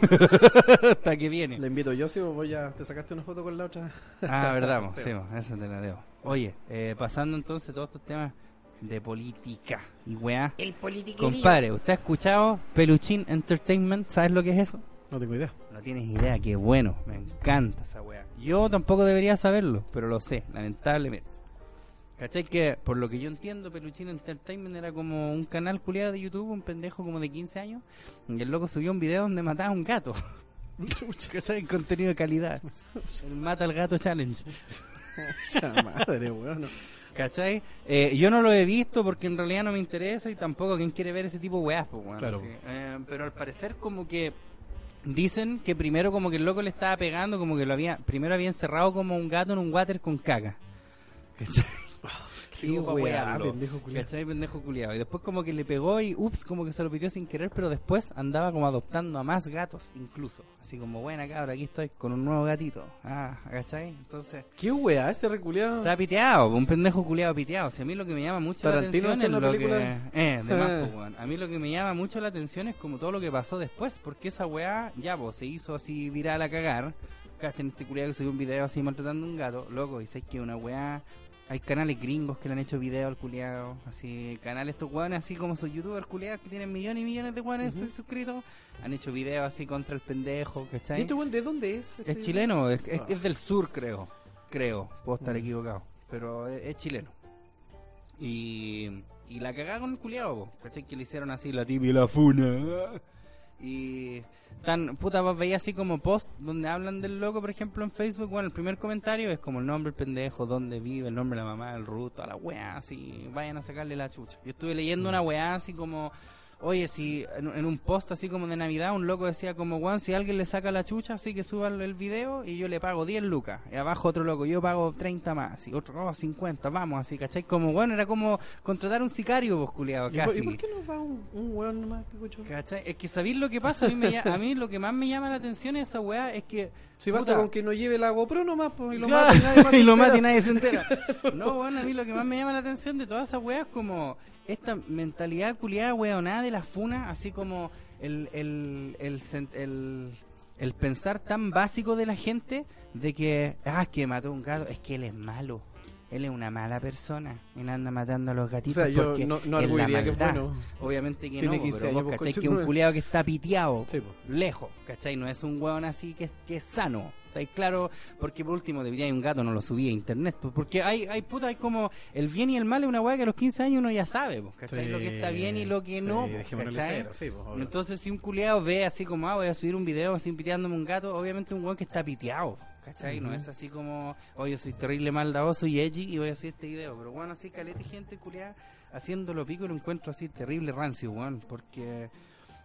Hasta que viene. Le invito yo, si vos voy a, te sacaste una foto con la otra. Ah, verdad, mo, Sí. mo, esa te la debo. Oye, eh, pasando entonces todos estos temas de política y weá. El politiquerío. Compadre, ¿usted ha escuchado Peluchín Entertainment? ¿Sabes lo que es eso? No tengo idea. No tienes idea, qué bueno, me encanta esa weá. Yo tampoco debería saberlo, pero lo sé, lamentablemente. ¿Cachai? Que por lo que yo entiendo, Peluchín Entertainment era como un canal culiado de YouTube, un pendejo como de 15 años, y el loco subió un video donde mataba a un gato. ¿Cachai? Contenido de calidad. El mata al gato challenge. Cha madre, weón. ¿Cachai? Eh, yo no lo he visto porque en realidad no me interesa y tampoco quien quiere ver ese tipo de weas, pues, weón, Claro. Eh, pero al parecer como que dicen que primero como que el loco le estaba pegando, como que lo había, primero había encerrado como un gato en un water con caca. Qué Digo, pa' weá, pendejo culiao. ¿Cachai? Pendejo culiado. Y después como que le pegó y ups, como que se lo pidió sin querer, pero después andaba como adoptando a más gatos incluso. Así como, buena cabra, aquí estoy con un nuevo gatito. Ah, ¿cachai? Entonces... Qué weá, ese reculeado. Está piteado, un pendejo culiado piteado. Si a mí lo que me llama mucho Tarantino la atención es lo película que... Eh, de más, weón. A mí lo que me llama mucho la atención es como todo lo que pasó después, porque esa weá ya, pues, se hizo así viral a cagar. Cachen este culiado que subió un video así maltratando a un gato, loco, y sé que una weá... Hay canales gringos que le han hecho video al culiado, así, canales estos weones así como sus youtubers culiados que tienen millones y millones de weones Ujú. suscritos, han hecho videos así contra el pendejo, ¿Y ¿cachai? este weón de dónde es? Es este- chileno, es, es- Ah. es del sur, creo. Creo, puedo estar Mm. equivocado. Pero es, es chileno. Y, y la cagada con el culiado, ¿cachai? Que le hicieron así la tibia y la funa. Y tan, puta, vos veías así como post donde hablan del loco, por ejemplo, en Facebook. Bueno, el primer comentario es como el nombre del pendejo, dónde vive, el nombre de la mamá, el root, toda la weá, así. Vayan a sacarle la chucha. Yo estuve leyendo una weá así como. Oye, si en, en un post así como de Navidad, un loco decía como, Juan, si alguien le saca la chucha, así que suba el, video y yo le pago 10 lucas. Y abajo otro loco, yo pago 30 más. Y otro, oh, 50, vamos, así, ¿cachai? Como, bueno, era como contratar un sicario, vos, culiado, ¿Y por, casi. y por qué no va un, un weón nomás, te escucho? ¿Cachai? Es que sabéis lo que pasa, a mí, me, a mí lo que más me llama la atención es esa weá, es que... Si basta puta, con que no lleve la GoPro nomás, pues, y lo Claro, mata y nadie más se y lo mata y nadie se entera. No, bueno, a mí lo que más me llama la atención de todas esas weas es como esta mentalidad culiada weonada de la funa, así como el, el, el, pensar tan básico de la gente de que, ah, que mató un gato, es que él es malo. Él es una mala persona y no anda matando a los O gatitos sea, yo no, no es la que es bueno. Obviamente que Tiene no, 15 pero vos cachai que un culiado que está piteado, Sí, lejos, ¿cachai? No es un hueón así que, que es sano. ¿Estáis claro? Porque por último, de hay un gato, no lo subí a internet. Porque hay, hay puta, hay como el bien y el mal es una hueá que a los 15 años uno ya sabe, ¿cachai? Sí, lo que está bien y lo que sí, no, cero, sí, pues. Entonces, si un culiado ve así como, ah, voy a subir un video así piteándome un gato, obviamente un hueón que está piteado, ¿cachai? No es así como, oye, soy terrible maldadoso y edgy y voy a hacer este video. Pero bueno, así caleta y gente culiada haciéndolo pico y lo encuentro así terrible rancio, weón. Porque,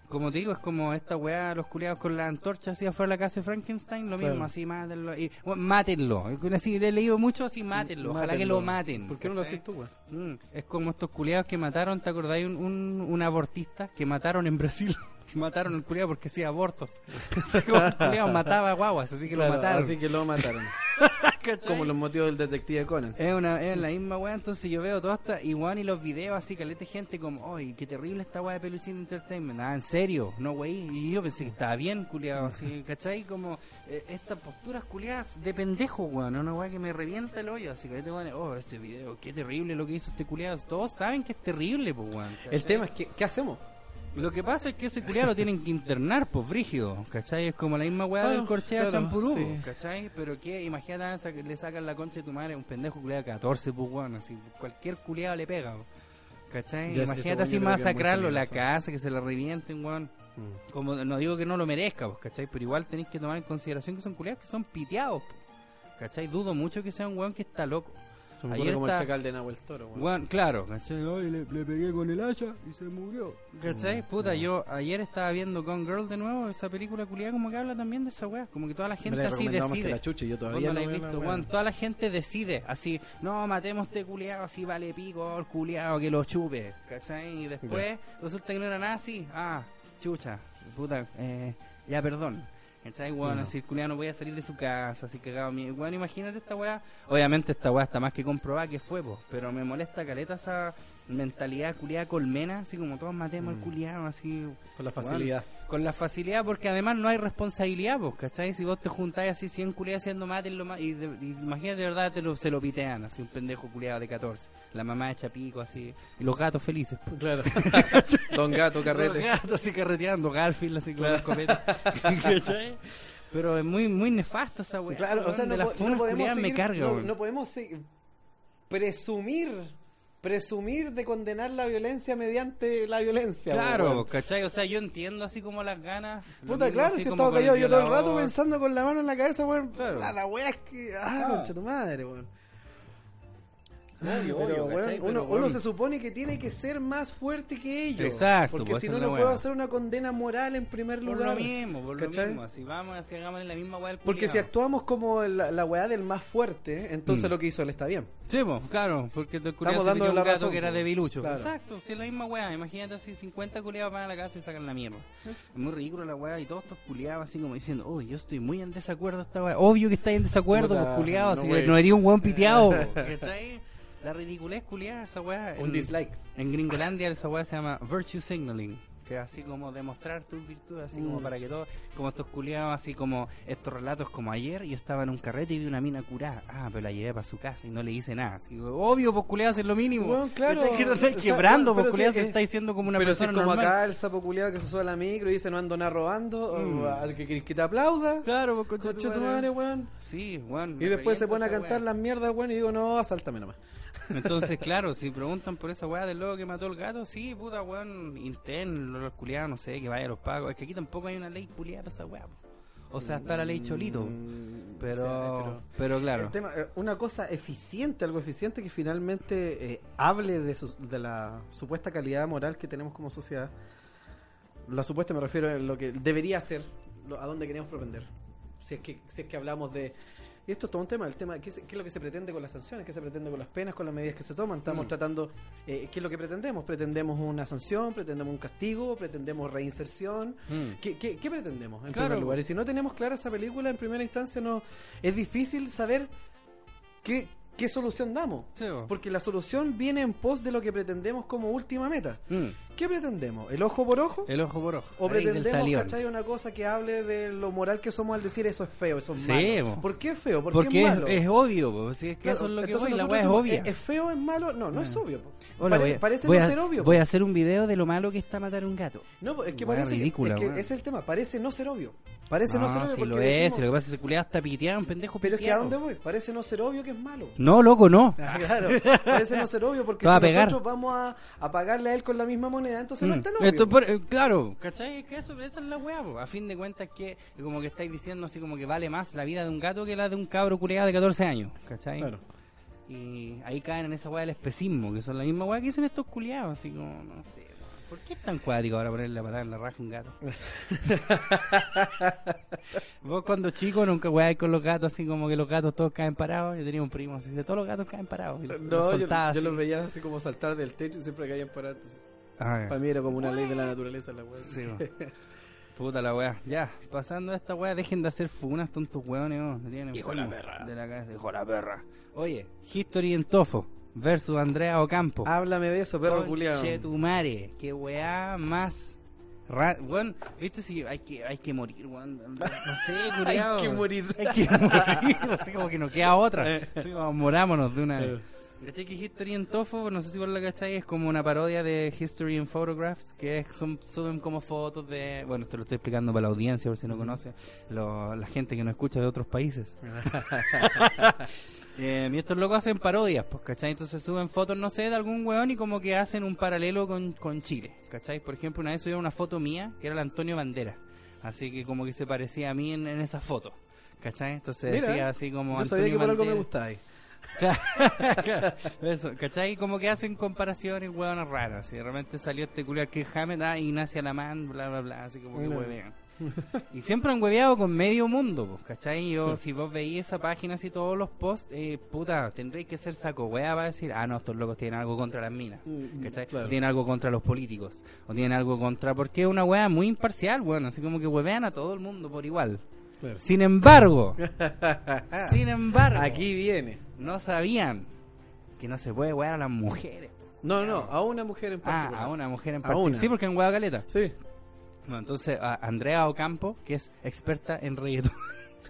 como te digo, es como esta weá, los culiados con la antorcha así afuera de la casa de Frankenstein, lo Claro. mismo, así, mátenlo. Y, bueno, mátenlo. Así, le he leído mucho así, mátenlo. Ojalá que lo maten. ¿Por qué no lo haces tú, weón? Mm, es como estos culiados que mataron, ¿te acordáis? Un, un, un abortista que mataron en Brasil. mataron al culiado porque hacía abortos. o sea, como el culiado mataba guaguas, así que Claro, lo mataron. Así que lo mataron. ¿cachai? Como los motivos del detective Conan. Es, una, es la misma weá, entonces yo veo todo hasta igual y los videos así, calete gente como, ¡ay, qué terrible esta weá de Peluchín Entertainment! Ah, en serio, no wey, y yo pensé que estaba bien, culiado, así, ¿cachai? Como eh, estas posturas culiadas de pendejo, weón, una weá que me revienta el hoyo, así, calete weón, oh, este video, qué terrible lo que hizo este culiado, todos saben que es terrible, pues weón. El tema es que, ¿qué hacemos? Lo que pasa es que ese culiado lo tienen que internar, pues, brígido, ¿cachai? Es como la misma weá Claro, del corchea claro, champurú, sí. ¿cachai? Pero que, imagínate, le sacan la concha de tu madre a un pendejo culiado de 14, pues, weón, así, cualquier culiado le pega, ¿cachai? Imagínate así masacrarlo, la casa, que se la revienten, weón. Como, no digo que no lo merezca, pues, ¿cachai? Pero igual tenéis que tomar en consideración que son culiados que son piteados, po, ¿cachai? Dudo mucho que sea un weón que está loco. Se me Ayer ocurre como está- el chacal de Nahuel Toro, weón. Weón, claro, ¿cachai? Ay, le, le pegué con el hacha y se murió. ¿Cachai? Puta, no. yo ayer estaba viendo Gone Girl de nuevo, esa película culiada como que habla también de esa weá. Como que toda la Me gente la así recomendaba más que decide. la chucha y yo Vos todavía no no la he veo la visto, weá. weón. Toda la gente decide, así, no, matemos este culiado, así vale pico, el culiado que lo chupe, ¿cachai? Y después resulta que no era nada así, ah, chucha, puta, eh, ya perdón. ¿Cachai? Weón, No. así el culiado no podía salir de su casa, así cagado. mi- Weón, imagínate esta weá. Obviamente esta weá está más que comprobada que fue, po, pero me molesta caleta esa, mentalidad culiada colmena, así como todos matemos al Mm. culiado, así. Con la facilidad. con la facilidad, porque además no hay responsabilidad, pues, ¿cachai? Si vos te juntáis así 100 culiados haciendo maten ma y, de- y imagínate de verdad te lo, se lo pitean, así un pendejo culiado de 14. La mamá echa pico, así. Y los gatos felices. pues. Claro. Don Gato Los Carrete. gatos así carreteando, Garfield así con escopeta. ¿Cachai? Pero es muy, muy nefasta esa weá. Claro, o sea, no, de las no podemos me carga, no, no podemos presumir presumir de condenar la violencia mediante la violencia. Claro. ¿cachai? O sea, yo entiendo así como las ganas. lo Puta, claro, si estaba callado yo todo el rato pensando con la mano en la cabeza, weón. Claro. Ah, la wea es que. Ah, Ah. concha tu madre, weón. Obvio, Pero, obvio, ¿cachai? uno, Pero, uno se supone que tiene que ser más fuerte que ellos. Exacto, Porque pues, si no, no la puedo hacer una condena moral en primer Por lugar. lo mismo, por lo ¿cachai? mismo. Si vamos, así hagamos la misma weá del Porque si actuamos como la, la weá del más fuerte, entonces Mm. lo que hizo él está bien. Sí, pues, claro, porque te Estamos metió un la gato razón, que era po. debilucho. Claro. Exacto, si es la misma weá. Imagínate así 50 culiados van a la casa y sacan la mierda. Es muy ridículo la weá y todos estos culiados así como diciendo, oh, yo estoy muy en desacuerdo esta weá. Obvio que estáis en desacuerdo, pues, culiado, no, no eres un weón piteado. ¿Cachai? La ridiculez culiada esa weá. Un En- dislike. En Gringolandia esa weá se llama virtue signaling. Que así como demostrar tus virtudes, así como Mm. para que todos, como estos culiados, así como estos relatos como ayer, yo estaba en un carrete y vi una mina curada. Ah, pero la llevé para su casa y no le hice nada. Así, obvio, pues culiados es lo mínimo. Weón, claro. ¿Cachai? Que te estás O sea, quebrando, pues culiados es- está diciendo como una Pero si es persona como normal. acá el sapo culiado que se sube a la micro y dice no ando nada robando, Mm. o al que que te aplauda. Claro, pues concha tu madre. weón. Sí, weón. Y después se pone a cantar las mierdas, weón, y digo, no, asáltame nomás. Entonces, claro, si preguntan por esa weá del loco que mató el gato, sí, puta weón, interno, los culiados, no sé, que vaya a los pagos. Es que aquí tampoco hay una ley culiada para esa weá. O sea, está la ley cholito. Mm, Pero, pero claro. El tema, eh, una cosa eficiente, algo eficiente que finalmente eh, hable de, su- de la supuesta calidad moral que tenemos como sociedad. La supuesta me refiero a lo que debería ser, a dónde queremos propender. Si es que, si es que hablamos de... Y esto es todo un tema, el tema, ¿qué es, qué es lo que se pretende con las sanciones? ¿Qué se pretende con las penas, con las medidas que se toman? Estamos Mm. tratando, eh, ¿qué es lo que pretendemos? ¿Pretendemos una sanción? ¿Pretendemos un castigo? ¿Pretendemos reinserción? Mm. ¿Qué, qué, qué pretendemos en Claro. primer lugar? Y si no tenemos clara esa película en primera instancia, no es difícil saber qué, qué solución damos. Sí. Porque la solución viene en pos de lo que pretendemos como última meta. Mm. ¿Qué pretendemos? ¿El ojo por ojo? El ojo por ojo. ¿O del pretendemos, cachai, una cosa que hable de lo moral que somos al decir eso es feo, eso es Sí, malo? po. ¿Por qué es feo? ¿Por Porque qué es es, malo? es obvio, po. si es que Claro, eso es lo que voy, la es obvia. ¿es, es feo, es malo? No, no Ah. es obvio. po. Hola, Pare- voy a- parece no a- ser obvio. Voy a hacer un video de lo malo que está matar un gato. No, es que parece ridícula, que, es que es el tema, parece no ser obvio. Parece no, ser obvio sí porque lo es, decimos- si lo que pasa es que culiado está piteado, un pendejo Pero es que a dónde voy? Parece no ser obvio que es malo. No, loco, no. Ah, claro, parece no ser obvio porque si nosotros vamos a, a pagarle a él con la misma moneda, entonces no Mm. es tan obvio. Esto por- eh, claro, ¿cachai? Es que eso, esa es la weá, po. A fin de cuentas que como que estáis diciendo así como que vale más la vida de un gato que la de un cabro culiado de 14 años, ¿cachai? Claro. Y ahí caen en esa weá del especismo, que son la misma weá que dicen estos culiados, así como, no sé. ¿Por qué es tan cuático ahora ponerle la patada en la raja a un gato? Vos cuando chico nunca weáis con los gatos así como que los gatos todos caen parados. Yo tenía un primo así de todos los gatos caen parados. y los- los No, yo, yo los veía así como saltar del techo y siempre caían parados. Ah, Para mí era como una ley de la naturaleza la weá. Sí. Puta la weá. Ya, pasando a esta weá, dejen de hacer funas, tontos weones. oh, Hijo la perra. De la cabeza, hijo la perra. Oye, History en Tofo versus Andrea Ocampo. Háblame de eso, perro culiado. Chetumare, qué weá más. Ra weón, viste si hay que, hay que morir, weón. No sé, culiao. Hay que morir. Hay que morir, así como que no queda otra. Así como morámonos de una vez. ¿Cachai que History en Tofo, no sé si vos la cachai, es como una parodia de History in Photographs, que es- son, suben como fotos de... Bueno, esto lo estoy explicando para la audiencia, por si no conoce, lo- la gente que nos escucha de otros países. Eh, y estos locos hacen parodias, pues, ¿cachai? Entonces suben fotos, no sé, de algún weón y como que hacen un paralelo con, con Chile, ¿cachai? Por ejemplo, una vez subieron una foto mía, que era el Antonio Bandera, así que como que se parecía a mí en, en esa foto, ¿cachai? Entonces Mira, decía así como... Yo sabía Antonio que por algo me Bandera. gustáis. Eso, ¿cachai? Como que hacen comparaciones hueonas raras. Y de repente salió este culiar Kirk Hammett, ah, Ignacia Lamán, bla, bla, bla, así como que Bueno. huevean. Y siempre han hueveado con medio mundo, pues, ¿cachai? Yo, si vos veis esa página, así todos los posts, eh, puta, tendréis que ser saco hueá para decir, ah, no, estos locos tienen algo contra las minas, Mm, ¿cachai? claro. O tienen algo contra los políticos, o tienen algo contra, porque es una hueá muy imparcial, bueno, así como que huevean a todo el mundo por igual. Claro. Sin embargo, sin embargo, Aquí viene. no sabían que no se puede wear a las mujeres. No, no, a una mujer en Ah, particular. a una mujer en particular. Sí, porque en Hueá Caleta. Sí. No, entonces a Andrea Ocampo, que es experta en reggaetón.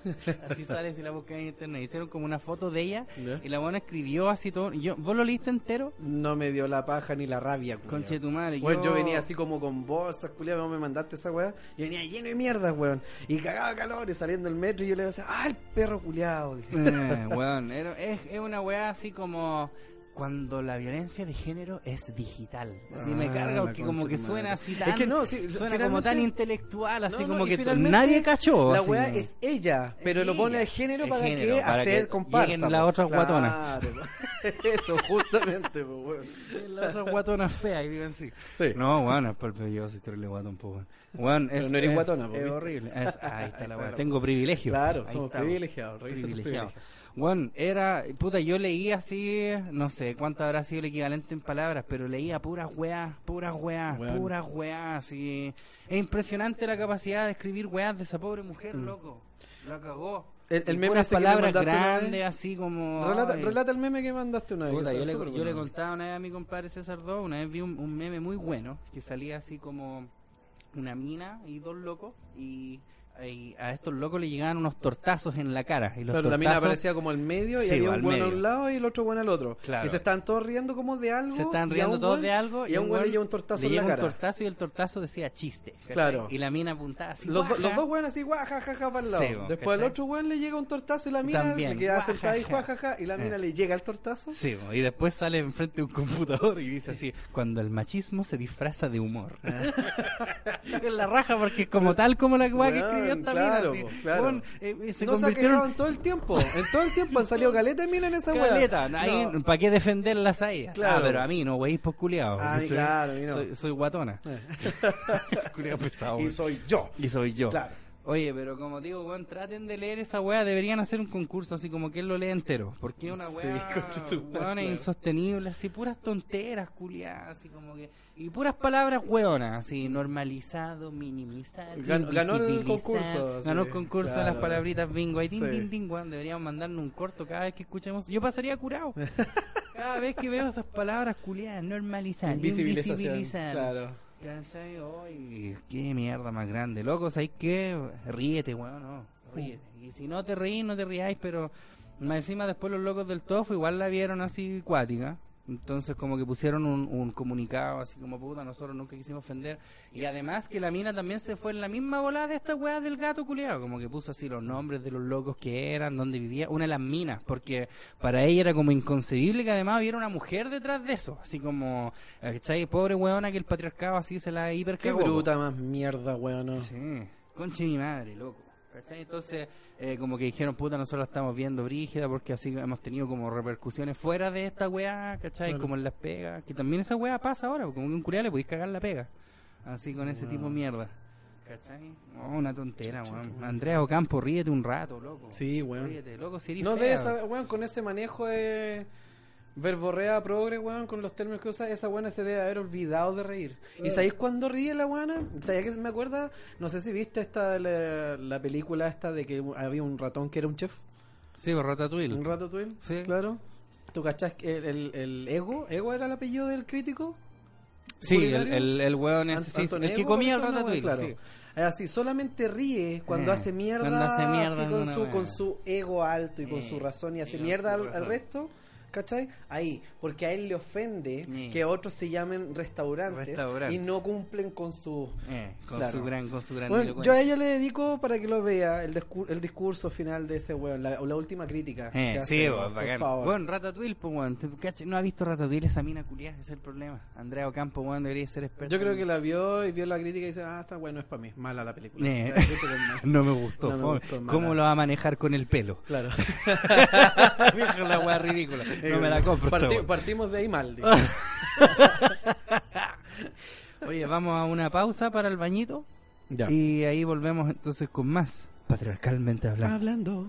así sale si la buscas en internet. Hicieron como una foto de ella Ya. y la buena escribió así todo. Yo, ¿Vos lo leíste entero? No me dio la paja ni la rabia, culiao. Conche tu madre. Yo... venía así como con bolsas, culiao, vos me mandaste esa weá. Yo venía lleno de mierda, weón. Y cagaba calor y saliendo del metro y yo le decía, ¡ah, el perro culiao! Dije. Eh, weón, es, es una weá así como cuando la violencia de género es digital. Así me Ah, carga la porque como que suena así tan... Es que no, sí, suena como tan intelectual, así No, como no, que nadie cachó. La weá como- es ella, pero Es lo pone el género para género, que para hacer que comparsa. po. las otras Claro, Eso, justamente, po, weón. La otra guatona fea, y digan así. Sí. No, weón, es por yo soy terrible guatón, po, weón. Weón, Pero es, no eres es- guatona, po, Es horrible. Ahí está la weá. la Tengo privilegio. Claro, Ahí somos estamos. privilegiados, Bueno, era, puta, yo leí así, no sé cuánto habrá sido el equivalente en palabras, pero leía puras weas, puras weas, puras weas, así. Es impresionante la capacidad de escribir weas de esa pobre mujer, Mm. loco. La cagó. El- el Y meme ese palabras grandes, así como... Relata, relata el meme que mandaste una vez. Puta, yo, le, contaba una vez a mi compadre César Do, una vez vi un, un meme muy bueno que salía así como una mina y dos locos y, y a estos locos le llegaban unos tortazos en la cara. Y los Claro, la mina tortazos aparecía como al medio y Sí, había un bueno a un lado y el otro bueno al otro. Claro. Y se estaban todos riendo como de algo. se estaban y a riendo todos de algo Y a un güey le lleva un tortazo en la cara. un tortazo y el tortazo decía chiste. Claro. Y la mina apuntaba así. Los, do- guaja. los dos weones así, guajajaja, para el lado. Sí, Después al otro weón le llega un tortazo y la mina También, le queda sentada ahí, guajaja. y la mina Eh. le llega el tortazo. Sí, y después sale enfrente de un computador y dice así, cuando el machismo se disfraza de humor. es la raja porque es como tal como la weá que Weón, claro, mina. claro. Weón, eh, se no se ha convirtieron en todo el tiempo. En todo el tiempo han salido caleta mina en esa. Caleta, ahí, No. ¿para qué defenderlas a ellas? Claro. Ah, pero a mí no, wey, pues culiado. A mí, claro, no. Soy, soy guatona. Eh. pesado. Y soy yo. Y soy yo. Claro. Oye, pero como digo, weón, traten de leer esa weá. Deberían hacer un concurso así como que él lo lee entero. Porque una Sí, weá, madre, weón, es insostenible. Así puras tonteras, culiadas. Así como que. Y puras palabras weonas. Así, normalizado, minimizado. Ganó- ganó el concurso, Ganó sí, el concurso de claro. las palabritas bingo. Ahí, tin, Sí. tin, tin, weón. Deberíamos mandarnos un corto cada vez que escuchemos. Yo pasaría curado. cada vez que veo esas palabras culiadas, normalizar, invisibilizar. Claro. ¿Cachai? Ay, qué mierda más grande. Loco, ¿sabes qué? Ríete, weón, no. Ríete. Y si no te reís, no te riáis, pero más encima después los locos del tofu igual la vieron así cuática. Entonces como que pusieron un, un comunicado así como puta, nosotros nunca quisimos ofender. Y además que la mina también se fue en la misma volada de esta weá del gato culiado. Como que puso así los nombres de los locos que eran, dónde vivía. Una de las minas, porque para ella era como inconcebible que además hubiera una mujer detrás de eso. Así como, ¿cachai? Pobre weona que el patriarcado así se la Qué hipercagó. bruta más mierda, weón. Sí, conche mi madre, loco. ¿Cachai? Entonces, eh, como que dijeron, puta, nosotros la estamos viendo brígida porque así hemos tenido como repercusiones fuera de esta weá, ¿cachai? Claro. Como en las pegas, que también esa weá pasa ahora, como que un culiado le podéis cagar la pega. Así con ese tipo de mierda. ¿Cachai? Oh, una tontera, weón. Andrea Ocampo, ríete un rato, loco. Sí, weón. Ríete, loco, si eres No fea. debe saber, weón, con ese manejo de verborrea progre, weón, con los términos que usa, esa buena se debe haber olvidado de reír. ¿Y sabéis cuándo ríe la buena? ¿Sabéis que me acuerda? No sé si viste esta la, la película esta de que había un ratón que era un chef. Sí, Ratatouille. Un ratatouille. Sí. Claro. ¿Tú cachás que el, el, el ego? ¿Ego era el apellido del crítico? Sí, el, el, el weón Ant- sí, el que comía el Ratatouille, claro. sí. Es así, solamente ríe cuando Eh, hace mierda, cuando hace mierda así con, su, con su ego alto y con Eh, su razón y hace y mierda al, al resto, ¿cachai? Ahí, porque a él le ofende que otros se llamen restaurantes, y no cumplen con su... Eh, con Claro. su gran, con su gran Bueno, yo a ella le dedico para que lo vea el, discur- el discurso final de ese weón, la, la última crítica. Eh, que sí, hace, por favor. Bueno, Ratatouille, pues, weón. No ha visto Ratatouille esa mina culiada, ese es el problema. Andrea Ocampo, weón, debería ser experto. Yo creo que la vio y vio la crítica y dice, ah, está bueno, es para mí, mala la película. Eh. La. No me gustó, No me gustó. ¿Cómo lo va a manejar con el pelo? Claro. La weá ridícula. No me la compro. Parti- partimos de ahí mal. digo. Oye, vamos a una pausa para el bañito. Ya. Y ahí volvemos entonces con más. Patriarcalmente hablando. Hablando.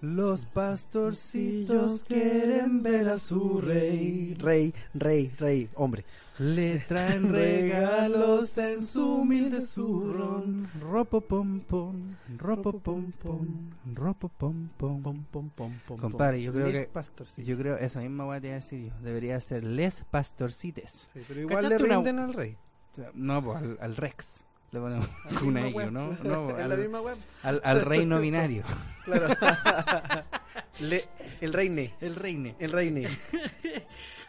Los pastorcillos quieren ver a su rey. Rey, rey, rey, hombre. Le traen regalos en su humilde zurrón. Ropo pom pom, ropo pom pom, ropo pom pom. Pom, pom, pom, pom, Compadre, yo creo Les que- pastorcillos. Yo creo, esa misma weá te iba a decir yo. Debería ser Les Pastorcites. Sí, pero igual ¿Cachaste le una- rinden al rey. No, pues al, al Rex. Le ponemos una web. ¿no? No, pues, es la al, misma web. al, al rey no binario. Claro. Le- el reine. El reine. El reine.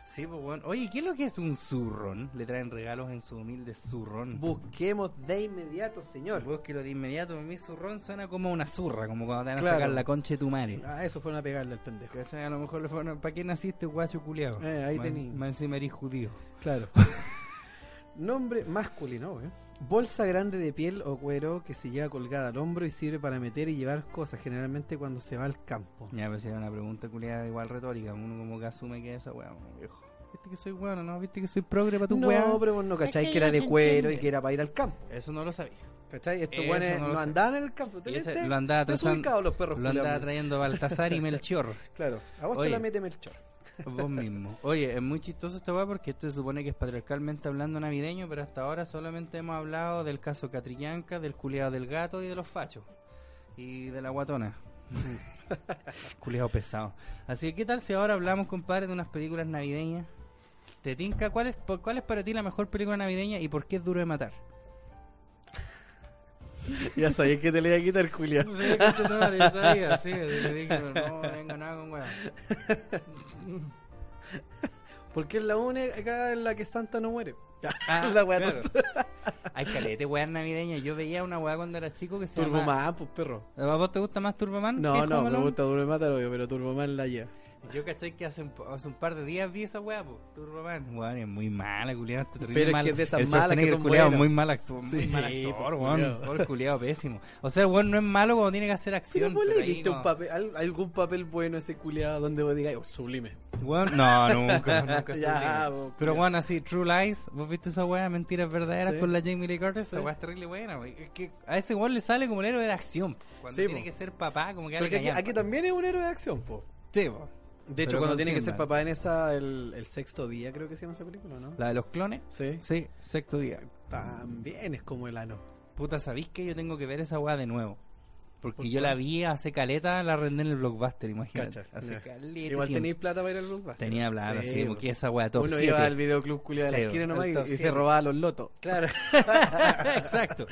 Sí, pues bueno. Oye, ¿qué es lo que es un zurrón? Le traen regalos en su humilde zurrón. Busquemos de inmediato, señor. Búsquelo de inmediato. Mi zurrón suena como una zurra, como cuando te van a sacar la concha de tu madre. Ah, eso fue una pegarle al pendejo. ¿Cachai? A lo mejor le fueron, ¿para qué naciste, guacho culiao? Eh, ahí tení. Más encima eres judío. Claro. Nombre masculino, ¿eh? Bolsa grande de piel o cuero que se lleva colgada al hombro y sirve para meter y llevar cosas, generalmente cuando se va al campo. Ya, pues era una pregunta culiada igual retórica. Uno como que asume que esa weá, viejo. ¿Viste que soy bueno, no? ¿Viste que soy progre para tu no, weá? pero vos no cachai Es que, que era no de cuero y que era para ir al campo. Eso no lo sabía. ¿Cachai? Estos buenos no no, lo andaban en el campo. ¿Te ese lo andaba los perros Lo andaba trayendo Baltasar y Melchior. Claro, a vos Oye. te la mete Melchor. Vos mismo. Oye, es muy chistoso esta weá porque esto se supone que es patriarcalmente hablando navideño, pero hasta ahora solamente hemos hablado del caso Catrillanca, del culiado del gato y de los fachos. Y de la guatona. culiado pesado. Así que, ¿qué tal si ahora hablamos, compadre, de unas películas navideñas? ¿Te tinca? ¿Cuál es, por- ¿Cuál es para ti la mejor película navideña y por qué es duro de matar? Ya sabía que te le iba a quitar, Julia. Sí, conchetumare, yo sabía, sí, le dije, no venga nada con weá. Porque es la única en la que Santa no muere. Ah, la weá claro. Hay calete, weas navideñas. Yo veía una weá cuando era chico que se Turboman, llama... pues perro. ¿A vos te gusta más Turboman? No, que no, me gusta obvio, pero Turboman la lleva. Yo caché que hace un, hace un par de días vi esa weá, pues, Turboman. Weón, es muy mala, culiado. Está terrible Pero es mal. que es de esas el malas que son culiao, buenas. muy mal actor, muy Sí, mal pues, actor, weón. Culiado, pésimo. O sea, weón no es malo cuando tiene que hacer Pero acción. vos le pero ahí viste un papel, algún papel bueno a ese culiado donde vos digas, oh, sublime. Weón, no, nunca, nunca Ya, sublime. vos, Pero weón, así, True Lies, ¿vos viste esa weá? Mentiras verdaderas Sí. con la Jamie Lee Curtis. Sí. Esa weá es terrible buena, wey. Es que a ese weón le sale como el héroe de acción. po. Cuando Sí, tiene po. que ser papá, como que Porque aquí, aquí también es un héroe de acción, po. Sí, po. De hecho, cuando tiene que ser papá en esa, el, el sexto día, creo que se llama esa película, ¿no? La de los clones. Sí. Sí, sexto día. También es como el ano. Puta, ¿sabéis que yo tengo que ver esa weá de nuevo? Porque ¿Por yo la vi hace caleta, la rendé en el blockbuster, imagínate. Cacha, Hace caleta. Igual tenéis plata para ir al blockbuster. Tenía plata, sí, po. porque esa weá top Uno 7. iba al videoclub culiado de la esquina po, nomás y, se robaba los lotos. Claro. Exacto.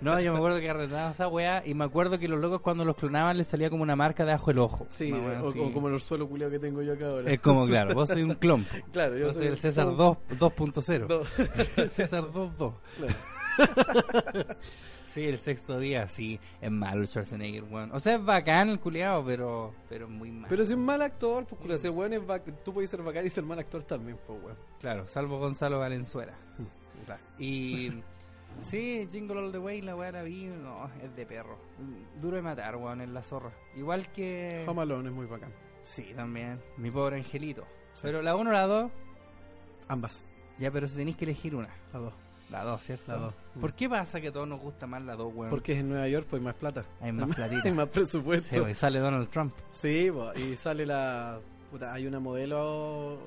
No, yo me acuerdo que arrendaba esa weá y me acuerdo que los locos cuando los clonaban les salía como una marca debajo del ojo. Sí, o, así. o como el suelo culiado que tengo yo acá ahora. Es como, claro, vos sois un clon. Claro, yo Vos soy soy el César 2 2.0. Dos. El César 2.2. Claro. Sí, el sexto día, sí, es malo el Schwarzenegger, weón. O sea, es bacán el culiado, pero, pero muy malo. Pero si es mal actor, pues culiao, ese weón es bac- tú puedes ser bacán y ser mal actor también, pues weón. Claro, salvo Gonzalo Valenzuela. Claro. Y sí, Jingle All the Way, la weá la vi, no, es de perro. Duro de matar, weón, en la zorra. Igual que. Home Alone es muy bacán. Sí, también. Mi pobre angelito. Pero la 1 o la 2, Ambas. ya, pero si tenéis que elegir una. Las dos. La 2, ¿cierto? La dos. ¿Por qué pasa que a todos nos gusta más la 2, weón? Porque es en Nueva York, pues hay más plata. Hay más platita. hay más presupuesto. Sí, weón, sale Donald Trump. Sí, po, y sale la. Puta, hay una modelo.